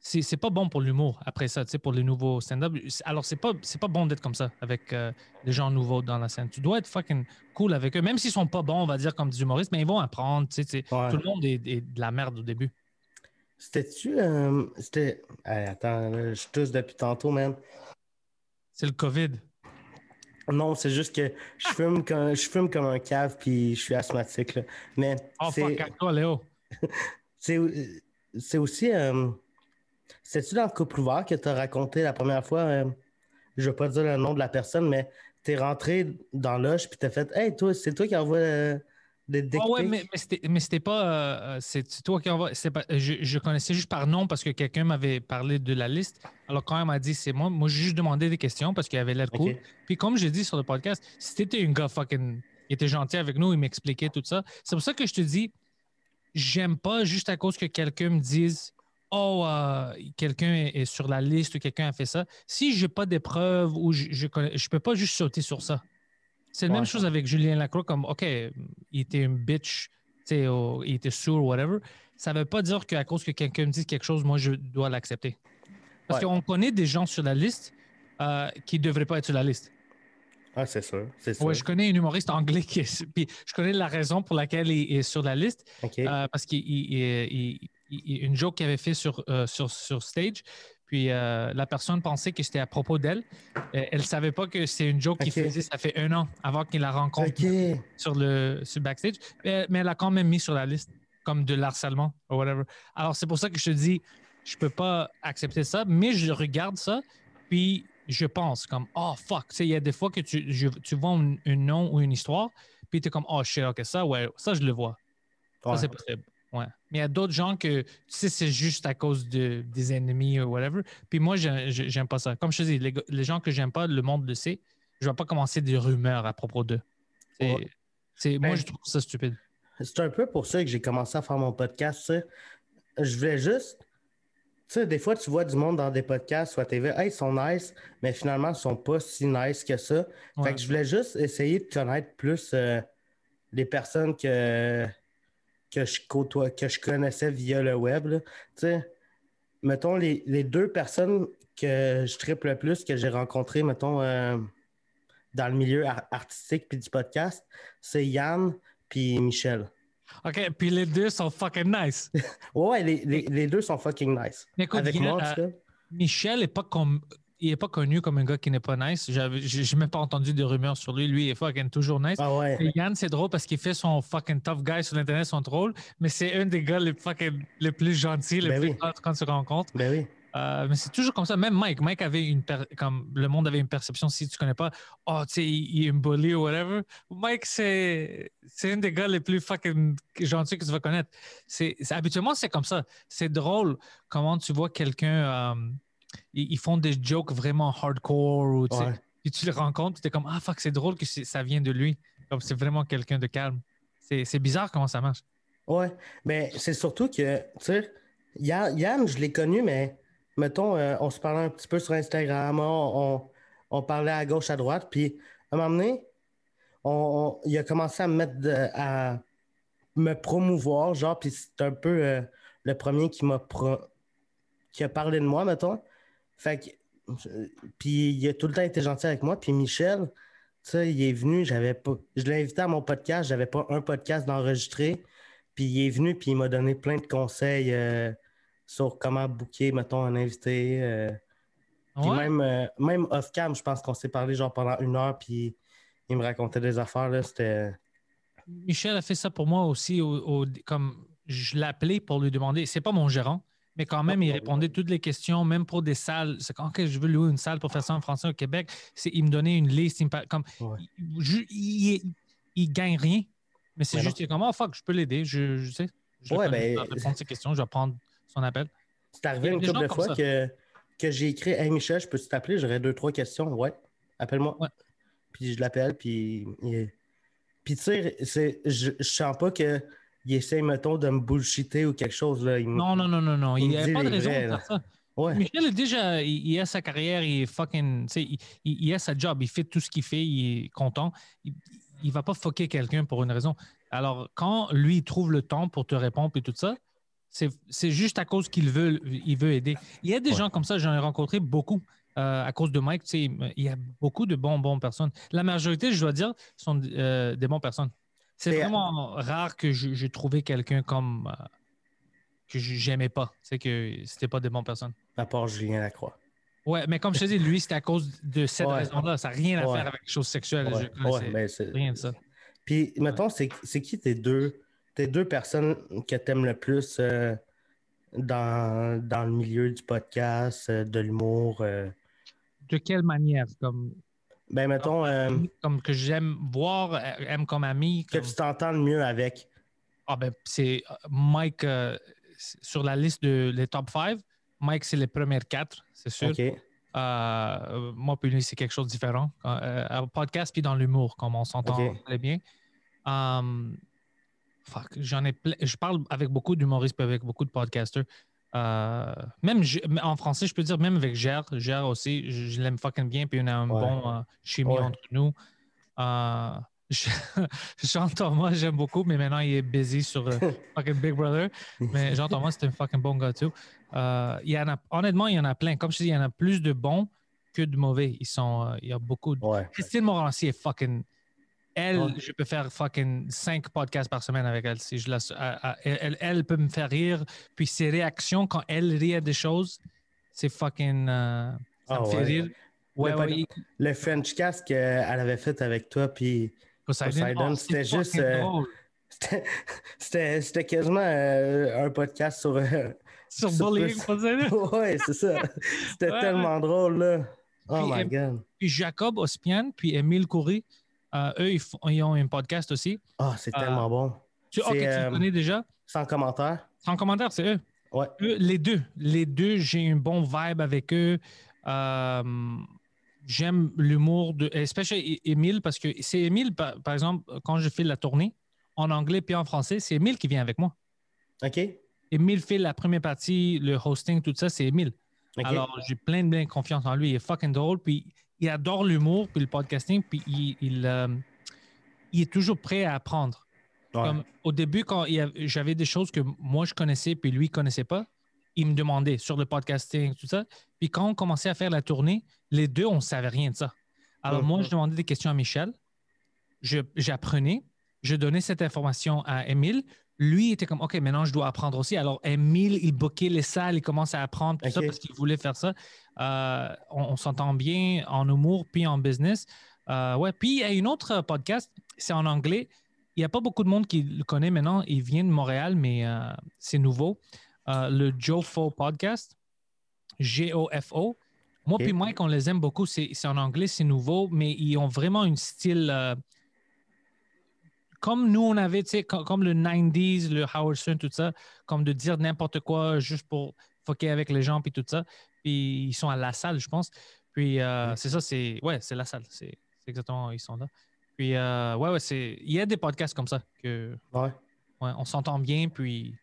c'est pas bon pour l'humour après ça, tu sais, pour les nouveaux stand-up. Alors, c'est pas, pas bon d'être comme ça avec euh, les gens nouveaux dans la scène. Tu dois être fucking cool avec eux, même s'ils sont pas bons, on va dire, comme des humoristes, mais ils vont apprendre, tu sais. Ouais. Tout le monde est, est de la merde au début. C'était-tu. euh, C'était. Attends, là, je tousse depuis tantôt, man. C'est le COVID. Non, c'est juste que je fume comme, je fume comme un cave puis je suis asthmatique. là. Mais Oh c'est, fuck, toi, Léo. c'est, c'est aussi. euh, C'est-tu dans le couple ouvert que tu as raconté la première fois, euh, je ne vais pas dire le nom de la personne, mais tu es rentré dans l'âge puis tu as fait Hey, toi, c'est toi qui envoie euh, des dick Ah ouais, pics? mais, mais c'était- pas. euh, euh, c'est toi qui envoie. c'est Pas, je, je connaissais juste par nom parce que quelqu'un m'avait parlé de la liste. Alors, quand elle m'a dit c'est moi, moi, j'ai juste demandé des questions parce qu'il avait l'air cool. Puis, comme j'ai dit sur le podcast, si t'étais un gars fucking. Il était gentil avec nous, il m'expliquait tout ça. C'est pour ça que je te dis, j'aime pas juste à cause que quelqu'un me dise Oh, euh, quelqu'un est, sur la liste ou quelqu'un a fait ça. Si j'ai pas des preuves ou je, je, connais- je peux pas juste sauter sur ça. C'est la Ouais. même chose avec Julien Lacroix, comme OK, il était une bitch, tu sais, ou il était sourd, whatever. Ça veut pas dire qu'à cause que quelqu'un me dit quelque chose, moi, je dois l'accepter. Parce Ouais. qu'on connaît des gens sur la liste euh, qui devraient pas être sur la liste. Ah, c'est sûr. C'est sûr. Ouais, je connais un humoriste anglais qui est, puis je connais la raison pour laquelle il est sur la liste. OK. Euh, parce qu'il il- il- il- il- une joke qu'il avait fait sur, euh, sur, sur stage. Puis euh, la personne pensait que c'était à propos d'elle. Euh, elle ne savait pas que c'est une joke qu'il faisait, ça fait un an avant qu'il la rencontre sur le sur backstage. Mais, mais elle a quand même mis sur la liste comme de l'harcèlement ou whatever. Alors c'est pour ça que je te dis, je peux pas accepter ça, mais je regarde ça, puis je pense comme, oh fuck, tu sais, il y a des fois que tu, je- tu vois un, nom ou une histoire, puis tu es comme, oh shit, ok, ça, ouais, ça je le vois. Ça, c'est possible. Ouais. Mais il y a d'autres gens que, tu sais, c'est juste à cause de, des ennemis ou whatever. Puis moi, j'ai- j'ai- j'aime pas ça. Comme je te dis, les, gens que j'aime pas, le monde le sait. Je vais pas commencer des rumeurs à propos d'eux. Ouais. moi, Ben, je trouve ça stupide. C'est un peu pour ça que j'ai commencé à faire mon podcast. Je voulais juste. Tu sais, des fois, tu vois du monde dans des podcasts ou à TV, hey, ils sont nice, mais finalement, ils sont pas si nice que ça. Ouais. Fait que je voulais juste essayer de connaître plus euh, les personnes que, que, je côtoie, que je connaissais via le web. là. Tu sais, mettons, les, les deux personnes que je triple le plus, que j'ai rencontrées, mettons, euh, dans le milieu ar- artistique puis du podcast, c'est Yann puis Michel. OK, puis les deux sont fucking nice. Ouais, les, les, les deux sont fucking nice. Mais écoute, Avec moi, euh. Michel est pas comme. Il est pas connu comme un gars qui n'est pas nice. J'ai même pas entendu de rumeurs sur lui. Lui, il est fucking toujours nice. Ah ouais. Et Yann, c'est drôle parce qu'il fait son fucking tough guy sur Internet, son troll, mais c'est un des gars les fucking les plus gentils, les Ben plus oui. hot quand tu rencontres. Ben oui. Euh, mais c'est toujours comme ça. Même Mike, Mike avait une comme le monde avait une perception si tu connais pas, oh tu sais il, est un bully ou whatever. Mike c'est c'est un des gars les plus fucking gentils que tu vas connaître. C'est- habituellement c'est comme ça. C'est drôle comment tu vois quelqu'un euh, ils, ils font des jokes vraiment hardcore ou Ouais. puis tu le rencontres, tu es comme ah fuck c'est drôle que ça vient de lui. Comme c'est vraiment quelqu'un de calme. C'est c'est bizarre comment ça marche. Ouais. Mais c'est surtout que, tu sais, Yann, Yann, je l'ai connu, mais mettons, euh, on se parlait un petit peu sur Instagram, on, on, on parlait à gauche, à droite, puis à un moment donné, on, on- il a commencé à me mettre de- à me promouvoir, genre, puis c'est un peu euh, le premier qui m'a pro- qui a parlé de moi, mettons. Fait que, puis il a tout le temps été gentil avec moi, puis Michel, tu sais, il est venu, j'avais pas, je l'ai invité à mon podcast, j'avais pas un podcast d'enregistrer, puis il est venu, puis il m'a donné plein de conseils euh, sur comment booker, mettons, un invité. euh, puis Ouais. même, euh, même off-cam, je pense qu'on s'est parlé genre pendant une heure, puis il me racontait des affaires, là, c'était... Michel a fait ça pour moi aussi, au- au- comme je l'appelais pour lui demander. C'est pas mon gérant, mais quand même, il répondait toutes les questions, même pour des salles. C'est quand que je veux louer une salle pour faire ça en français au Québec, c'est il me donnait une liste. Il, me comme, Ouais. rien, mais c'est juste il est comme oh fuck, je peux l'aider. Je, je sais. Je Ouais, vais ben- répondre à ses questions, je vais prendre son appel. C'est arrivé une couple de fois ça. que, que j'ai écrit Hey Michel, je peux t'appeler? J'aurais deux, trois questions. Ouais, appelle-moi. Ouais. Puis je l'appelle, puis. il- Puis tu sais, je, je sens pas qu'il essaye, mettons, de me bullshiter ou quelque chose. Là. Il Non, non, non, non, non. il Il n'y a pas de raison de faire ça. Ouais. Michel est déjà, il, il a sa carrière, il est fucking, il, il- il a sa job, il fait tout ce qu'il fait, il est content. Il, il va pas fucker quelqu'un pour une raison. Alors, quand lui, il trouve le temps pour te répondre et tout ça, c'est juste à cause qu'il veut, il veut aider. Il y a des Ouais. gens comme ça, j'en ai rencontré beaucoup euh, à cause de Mike. Il y a beaucoup de bons, bonnes personnes. La majorité, je dois dire, sont euh, des bonnes personnes. C'est C'est- vraiment rare que je- j'ai trouvé quelqu'un comme euh, que j'aimais pas. C'est que c'était pas des bonnes personnes. À part Julien Lacroix. Ouais, mais comme je te dis, lui, c'est à cause de cette Ouais. raison-là. Ça n'a rien à Ouais. faire avec les choses sexuelles. Ouais, Je ben, c'est- rien de ça. Puis, mettons, c'est qui tes deux, tes deux personnes que t'aimes le plus euh, dans, dans le milieu du podcast, euh, de l'humour. euh? De quelle manière? Comme, Ben, mettons, euh, comme que j'aime voir, euh, aime comme ami. que tu t'entends mieux avec. Ah ben, c'est euh, Mike, euh, sur la liste de les top 5, Mike, c'est les premières quatre, c'est sûr. OK. Euh, moi, puis lui, c'est quelque chose de différent. Un podcast, puis dans l'humour, comme on s'entend très bien. Um, fuck, j'en ai Je parle avec beaucoup d'humoristes, avec beaucoup de podcasters. Euh, même je- en français, je peux dire, même avec Gère, Gère aussi, je, je l'aime fucking bien, puis on a un Ouais. bon euh, chimie Ouais. entre nous. Euh, je- Jean-Thomas, j'aime beaucoup, mais maintenant il est busy sur euh, fucking Big Brother. Mais Jean-Thomas, c'est un fucking bon gars, tout. Euh, il y en a, honnêtement, il y en a plein. Comme je dis, il y en a plus de bons que de mauvais. Ils sont, il y a beaucoup de. Ouais. Christine Morancy est fucking. Elle, je peux faire fucking cinq podcasts par semaine avec elle. Si je la, elle, elle peut me faire rire. Puis ses réactions, quand elle rit à des choses, c'est fucking. euh, ça Ah me fait ouais. rire. Ouais, Le ouais. Le French cast qu'elle avait fait avec toi, puis Poseidon, oh, c'était juste, euh, c'était- quasiment euh, un podcast sur. euh, Sur sur bullying, Poseidon. ouais, c'est ça. C'était Ouais, tellement drôle, là. Oh Puis, my God. Puis Jacob Ospian, puis Émile Coury, euh, eux, ils, font- ils ont un podcast aussi. Ah, c'est euh, tellement bon. Tu, tu euh, connais déjà? Sans commentaire. Sans commentaire, c'est eux. Ouais. Eux, les deux. Les deux, j'ai un bon vibe avec eux. J'aime l'humour de. Especially Émile, parce que c'est Émile, par, par exemple, quand je fais la tournée, en anglais puis en français, c'est Émile qui vient avec moi. OK? Émile fait la première partie, le hosting, tout ça, c'est Émile. OK. Alors, j'ai plein de, plein de confiance en lui. Il est fucking drôle. Puis, il adore l'humour, puis le podcasting. Puis, il, il, euh, il est toujours prêt à apprendre. Ouais. Comme, au début, quand j'avais des choses que moi, je connaissais, puis lui, ne connaissait pas, il me demandait sur le podcasting, tout ça. Puis, quand on commençait à faire la tournée, les deux, on ne savait rien de ça. Alors, moi, je demandais des questions à Michel. Je- J'apprenais. Je donnais cette information à Émile. Lui était comme, OK, maintenant, je dois apprendre aussi. Alors, Émile, il boquait les salles, il commençait à apprendre tout ça parce qu'il voulait faire ça. Euh, on on s'entend bien en humour puis en business. Euh, ouais. Puis, il y a une autre podcast, c'est en anglais. Il n'y a pas beaucoup de monde qui le connaît maintenant. Il vient de Montréal, mais euh, c'est nouveau. Euh, le JoFo Podcast. G-O-F-O. Moi puis Mike, on les aime beaucoup. C'est c'est en anglais, c'est nouveau, mais ils ont vraiment un style. Comme nous, on avait, tu sais, co- comme le 90s, le Howard Stern, tout ça, comme de dire n'importe quoi juste pour fucker avec les gens, puis tout ça. Puis ils sont à la salle, je pense. Puis euh, c'est ça, c'est. Ouais, c'est la salle. C'est c'est exactement, ils sont là. Puis, euh, ouais, ouais, c'est. Il y a des podcasts comme ça que. Ouais. Ouais, on s'entend bien, puis.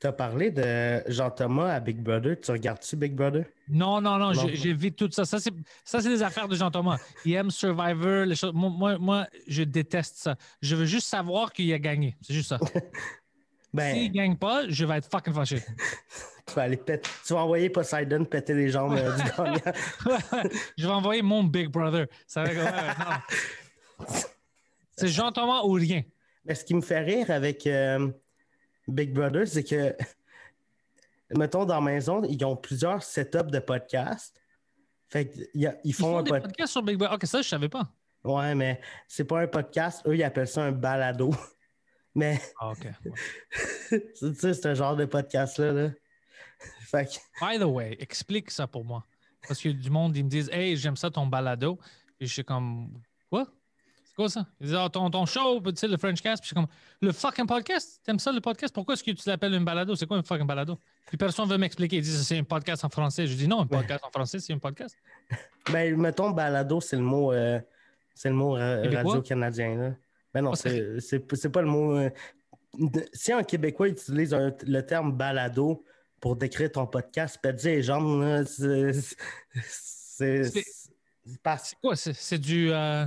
Tu as parlé de Jean-Thomas à Big Brother. Tu regardes-tu Big Brother? Non, non, non, Non. j'ai- j'évite tout ça. Ça, c'est ça, c'est des affaires de Jean-Thomas. Il aime Survivor, les choses. Moi, moi, moi, je déteste ça. Je veux juste savoir qu'il a gagné. C'est juste ça. Ben, S'il gagne pas, je vais être fucking fâché. tu vas aller péter- Tu vas envoyer Poseidon péter les jambes euh, du gagnant. je vais envoyer mon Big Brother. Ça va être-. C'est Jean-Thomas ou rien. Mais ce qui me fait rire avec euh, Big Brother, c'est que, mettons, dans la maison, ils ont plusieurs setups de podcasts. Fait qu'ils ils font, font un des podcast. podcasts sur Big Brother. Ok, ça, je savais pas. Ouais, mais c'est pas un podcast. Eux, ils appellent ça un balado. Mais, Ah, ok. tu sais, c'est un genre de podcast-là. Là. Fait que, By the way, explique ça pour moi. Parce que du monde, ils me disent Hey, j'aime ça ton balado. Et je suis comme Quoi? C'est quoi ça? Ils disent Ah, ton, ton show, tu sais, le French Cast. Puis je suis comme Le fucking podcast? T'aimes ça le podcast? Pourquoi est-ce que tu l'appelles un balado? C'est quoi un fucking balado? Puis personne veut m'expliquer. Ils disent C'est un podcast en français. Je dis Non, un podcast en français, c'est un podcast. ben, mettons, balado, c'est le mot, euh, c'est le mot euh, radio-canadien. Là. Ben non, Ah, c'est, pas le mot. euh, si un Québécois utilise un- le terme balado pour décrire ton podcast, pète les jambes, là, c'est. C'est. Quoi? C'est c'est du. euh,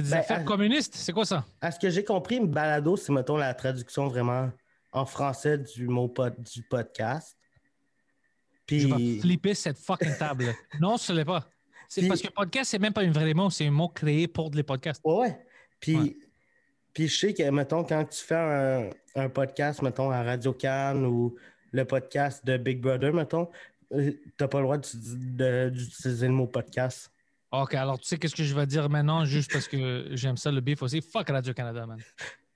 c'est des Ben, affaires à- communistes? C'est quoi ça? À ce que j'ai compris, balado, c'est, mettons, la traduction vraiment en français du mot pod- du podcast. Puis. Je vais flipper cette fucking table. non, ce n'est pas. C'est Puis- parce que podcast, c'est même pas un vrai mot, c'est un mot créé pour les podcasts. Ouais. Puis, Ouais. puis je sais que, mettons, quand tu fais un, un podcast, mettons, à Radio Cannes ou le podcast de Big Brother, mettons, euh, t'as pas le droit d'utiliser le mot podcast. OK, alors tu sais qu'est-ce que je vais dire maintenant, juste parce que j'aime ça le beef aussi? Fuck Radio-Canada, man.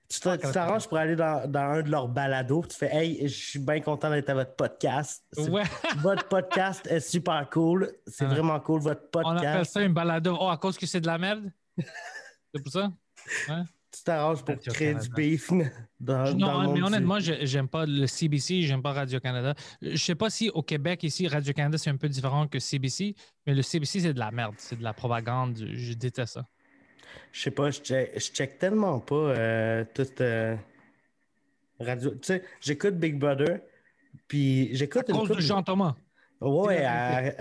Tu t'a- tu t'arranges pour aller dans, dans un de leurs balados, tu fais Hey, je suis bien content d'être à votre podcast. Ouais, Votre podcast est super cool. C'est Ah. vraiment cool, votre on appelle podcast. ça une balado. Oh, à cause que c'est de la merde? C'est pour ça? Tu t'arranges pour Radio créer du beef dans, dans Non, le monde mais du- honnêtement, je- j'aime pas le CBC, j'aime pas Radio-Canada. Je sais pas si au Québec, ici, Radio-Canada, c'est un peu différent que CBC, mais le CBC, c'est de la merde. C'est de la propagande. Je déteste ça. Je sais pas, je check, je check tellement pas euh, toute euh, radio. Tu sais, j'écoute Big Brother, puis À j'écoute une cause de couple- Jean-Thomas. Ouais, euh,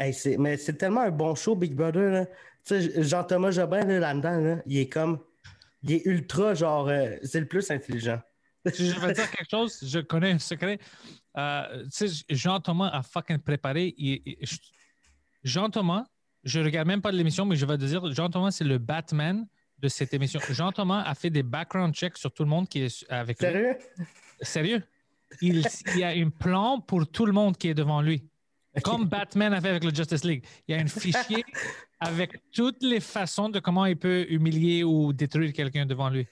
hey, mais c'est tellement un bon show, Big Brother. là. Tu sais, Jean-Thomas Jobin, là, là-dedans, là, il est comme. Il est ultra, genre. euh, c'est le plus intelligent. Je vais dire quelque chose, je connais un secret. Euh, tu sais, Jean-Thomas a fucking préparé. Jean-Thomas, je regarde même pas l'émission, mais je vais te dire, Jean-Thomas, c'est le Batman de cette émission. Jean-Thomas a fait des background checks sur tout le monde qui est avec lui. Sérieux? Sérieux? Il, il y a un plan pour tout le monde qui est devant lui. Comme Batman a fait avec le Justice League. Il y a un fichier avec toutes les façons de comment il peut humilier ou détruire quelqu'un devant lui.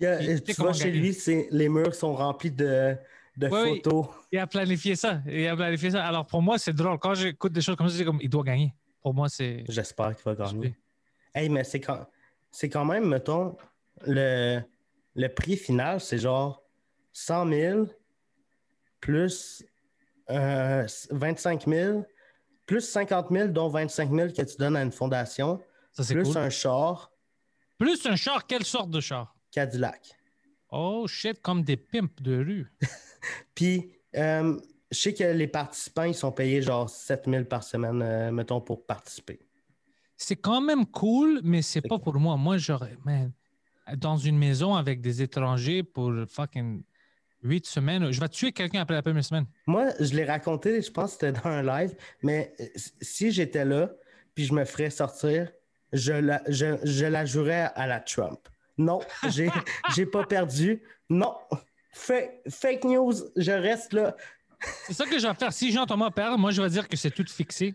Il y a- Il sait tu vois, chez gagner. lui, c'est- les murs sont remplis de, de Ouais, oui. photos. Il a planifié ça. Il a planifié ça. Alors pour moi, c'est drôle. Quand j'écoute des choses comme ça, c'est comme il doit gagner. Pour moi, c'est. J'espère qu'il va gagner. Hey, mais c'est quand, c'est quand même, mettons, le, le prix final, c'est genre 100 000 plus euh, 25 000, plus 50 000, dont 25 000 que tu donnes à une fondation, Ça, plus cool. un char Plus un char, quelle sorte de char? Cadillac. Oh shit, comme des pimps de rue. Puis, euh, je sais que les participants, ils sont payés genre 7 000 par semaine, euh, mettons, pour participer. C'est quand même cool, mais c'est pas pour moi. Moi, j'aurais, dans une maison avec des étrangers pour fucking huit semaines, je vais tuer quelqu'un après la première semaine. Moi, je l'ai raconté, je pense que c'était dans un live, mais si j'étais là, puis je me ferais sortir, je la, je, je la jouerais à la Trump. Non, j'ai, j'ai pas perdu. Non, Fa- fake news, je reste là. C'est ça que je vais faire. Si Jean-Thomas perd, moi, je vais dire que c'est tout fixé.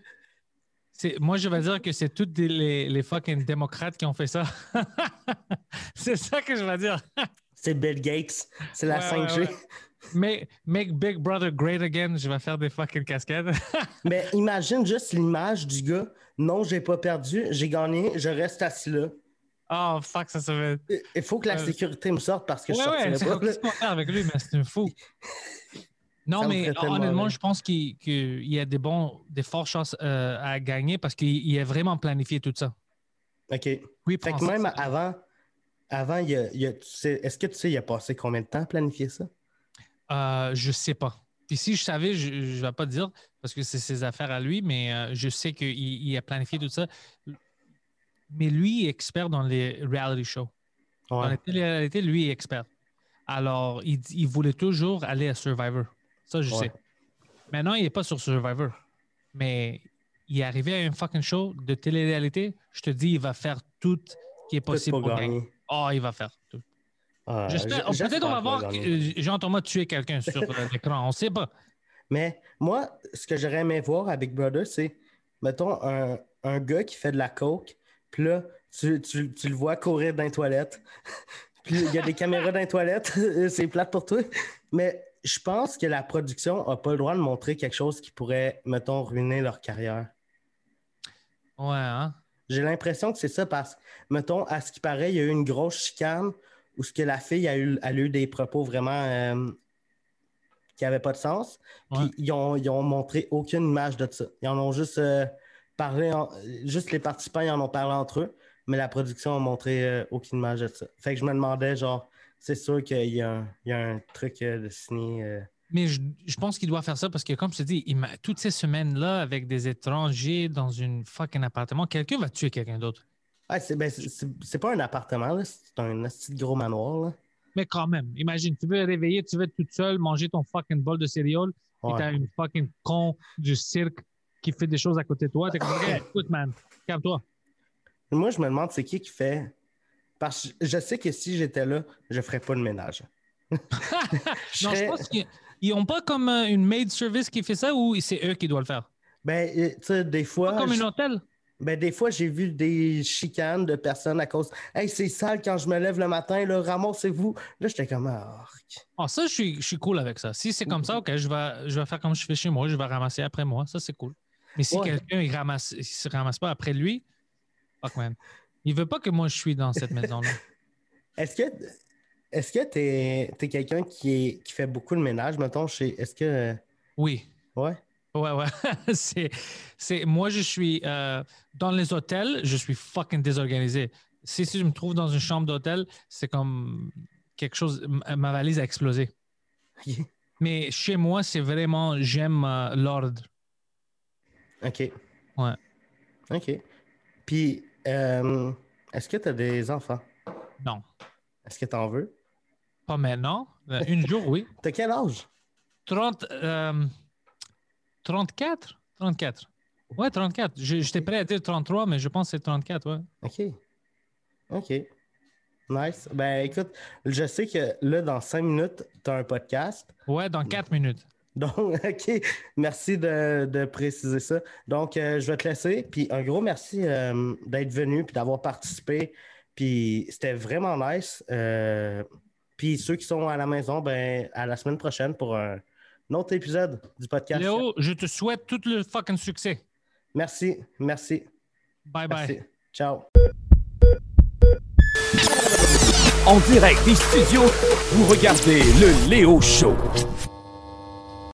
C'est, moi, je vais dire que c'est tous les, les fucking démocrates qui ont fait ça. c'est ça que je vais dire. C'est Bill Gates, c'est la Ouais, ouais, 5G. ouais. Mais make Big Brother great again. Je vais faire des fucking cascades. Mais imagine juste l'image du gars. Non, j'ai pas perdu, j'ai gagné, je reste assis là. oh, fuck, ça se fait. Il faut que la Euh, sécurité me sorte parce que je Ouais, ouais, pas. va faire avec lui, mais c'est un fou. Non, Ça mais honnêtement, je pense qu'il y a des bons, des fortes chances euh, à gagner parce qu'il il a vraiment planifié tout ça. OK. Oui, Fait que même avant, avant il y a- il a- tu sais- est-ce que tu sais, il a passé combien de temps à planifier ça? Euh, je sais pas. Puis si je savais, je ne vais pas te dire parce que c'est ses affaires à lui, mais euh, je sais qu'il il a planifié tout ça. Mais lui est expert dans les reality shows. Dans Ouais. la télé-réalité, lui est expert. Alors, il, il voulait toujours aller à Survivor. Ça, je Ouais. sais. Maintenant, il n'est pas sur Survivor. Mais il est arrivé à un fucking show de télé-réalité. Je te dis, il va faire tout ce qui est possible pour gagner. Gagner. Oh, il va faire tout. Ah, J'espère- Peut-être on va voir euh, Jean-Thomas tuer quelqu'un sur euh, l'écran. On ne sait pas. Mais moi, ce que j'aurais aimé voir à Big Brother, c'est, mettons, un, un gars qui fait de la coke, puis là, tu, tu- tu le vois courir dans les toilettes. puis il y a des caméras dans les toilettes. c'est plate pour toi. Mais je pense que la production n'a pas le droit de montrer quelque chose qui pourrait, mettons, ruiner leur carrière. Ouais, hein? J'ai l'impression que c'est ça parce que, mettons, à ce qui paraît, il y a eu une grosse chicane où ce que la fille a eu, a eu des propos vraiment euh, qui n'avaient pas de sens. Puis Ouais. ils, ont, ils ont montré aucune image de ça. Ils en ont juste euh, parlé, en- juste les participants, ils en ont parlé entre eux, mais la production a montré euh, aucune image de ça. Fait que je me demandais, genre, c'est sûr qu'il y, a un- il y a un truc de signé. Mais je, je pense qu'il doit faire ça parce que, comme je te dis, il toutes ces semaines-là, avec des étrangers dans une fucking appartement, quelqu'un va tuer quelqu'un d'autre. Ah, c'est, ben, pas un appartement, c'est un petit gros manoir. Là. Mais quand même, imagine, tu veux réveiller, tu veux être toute seule, manger ton fucking bol de céréales, et t'as une fucking con du cirque qui fait des choses à côté de toi. T'es comme, écoute, man, calme-toi. Moi, je me demande c'est qui qui fait. Parce que je sais que si j'étais là, je ferais pas de ménage. Non, je pense qu'ils n'ont pas comme euh, une maid service qui fait ça ou c'est eux qui doivent le faire? Ben, euh, tu sais, des fois. Pas comme un hôtel? Ben, des fois, j'ai vu des chicanes de personnes à cause. Hey, c'est sale quand je me lève le matin, là, ramassez-vous. Là, j'étais comme. Ah, Ah, ça, je suis, je suis cool avec ça. Si c'est comme ça, OK, je vais, je vais faire comme je fais chez moi, je vais ramasser après moi. Ça, c'est cool. Mais si Ouais. quelqu'un il ramasse, il se ramasse pas après lui, fuck man. Il veut pas que moi je suis dans cette maison-là. Est-ce que est-ce que t'es es, quelqu'un qui, est, qui fait beaucoup de ménage, mettons, chez. Est-ce que. Oui. Ouais? Ouais, ouais. c'est, moi, je suis euh, dans les hôtels, je suis fucking désorganisé. Si, si je me trouve dans une chambre d'hôtel, c'est comme quelque chose, ma valise a explosé. Mais chez moi, c'est vraiment, j'aime euh, l'ordre. OK. Ouais. OK. Puis, euh, est-ce que tu as des enfants? Non, Est-ce que tu en veux? Pas maintenant. Euh, une jour, oui. T'as quel âge? 30, euh, 34? 34. Ouais, 34. Je- J'étais prêt à dire 33, mais je pense que c'est 34, ouais. OK. OK. Nice. Ben, écoute, je sais que là, dans cinq minutes, tu as un podcast. Ouais, dans 4 minutes. Donc, OK. Merci de, de préciser ça. Donc, euh, je vais te laisser. Puis, un gros merci euh, d'être venu puis d'avoir participé. Puis, c'était vraiment nice. Euh, puis, ceux qui sont à la maison, ben, à la semaine prochaine pour un, un autre épisode du podcast. Léo, je te souhaite tout le fucking succès. Merci. Merci. Bye bye. Merci. Ciao. En direct des studios, vous regardez le Léo Show.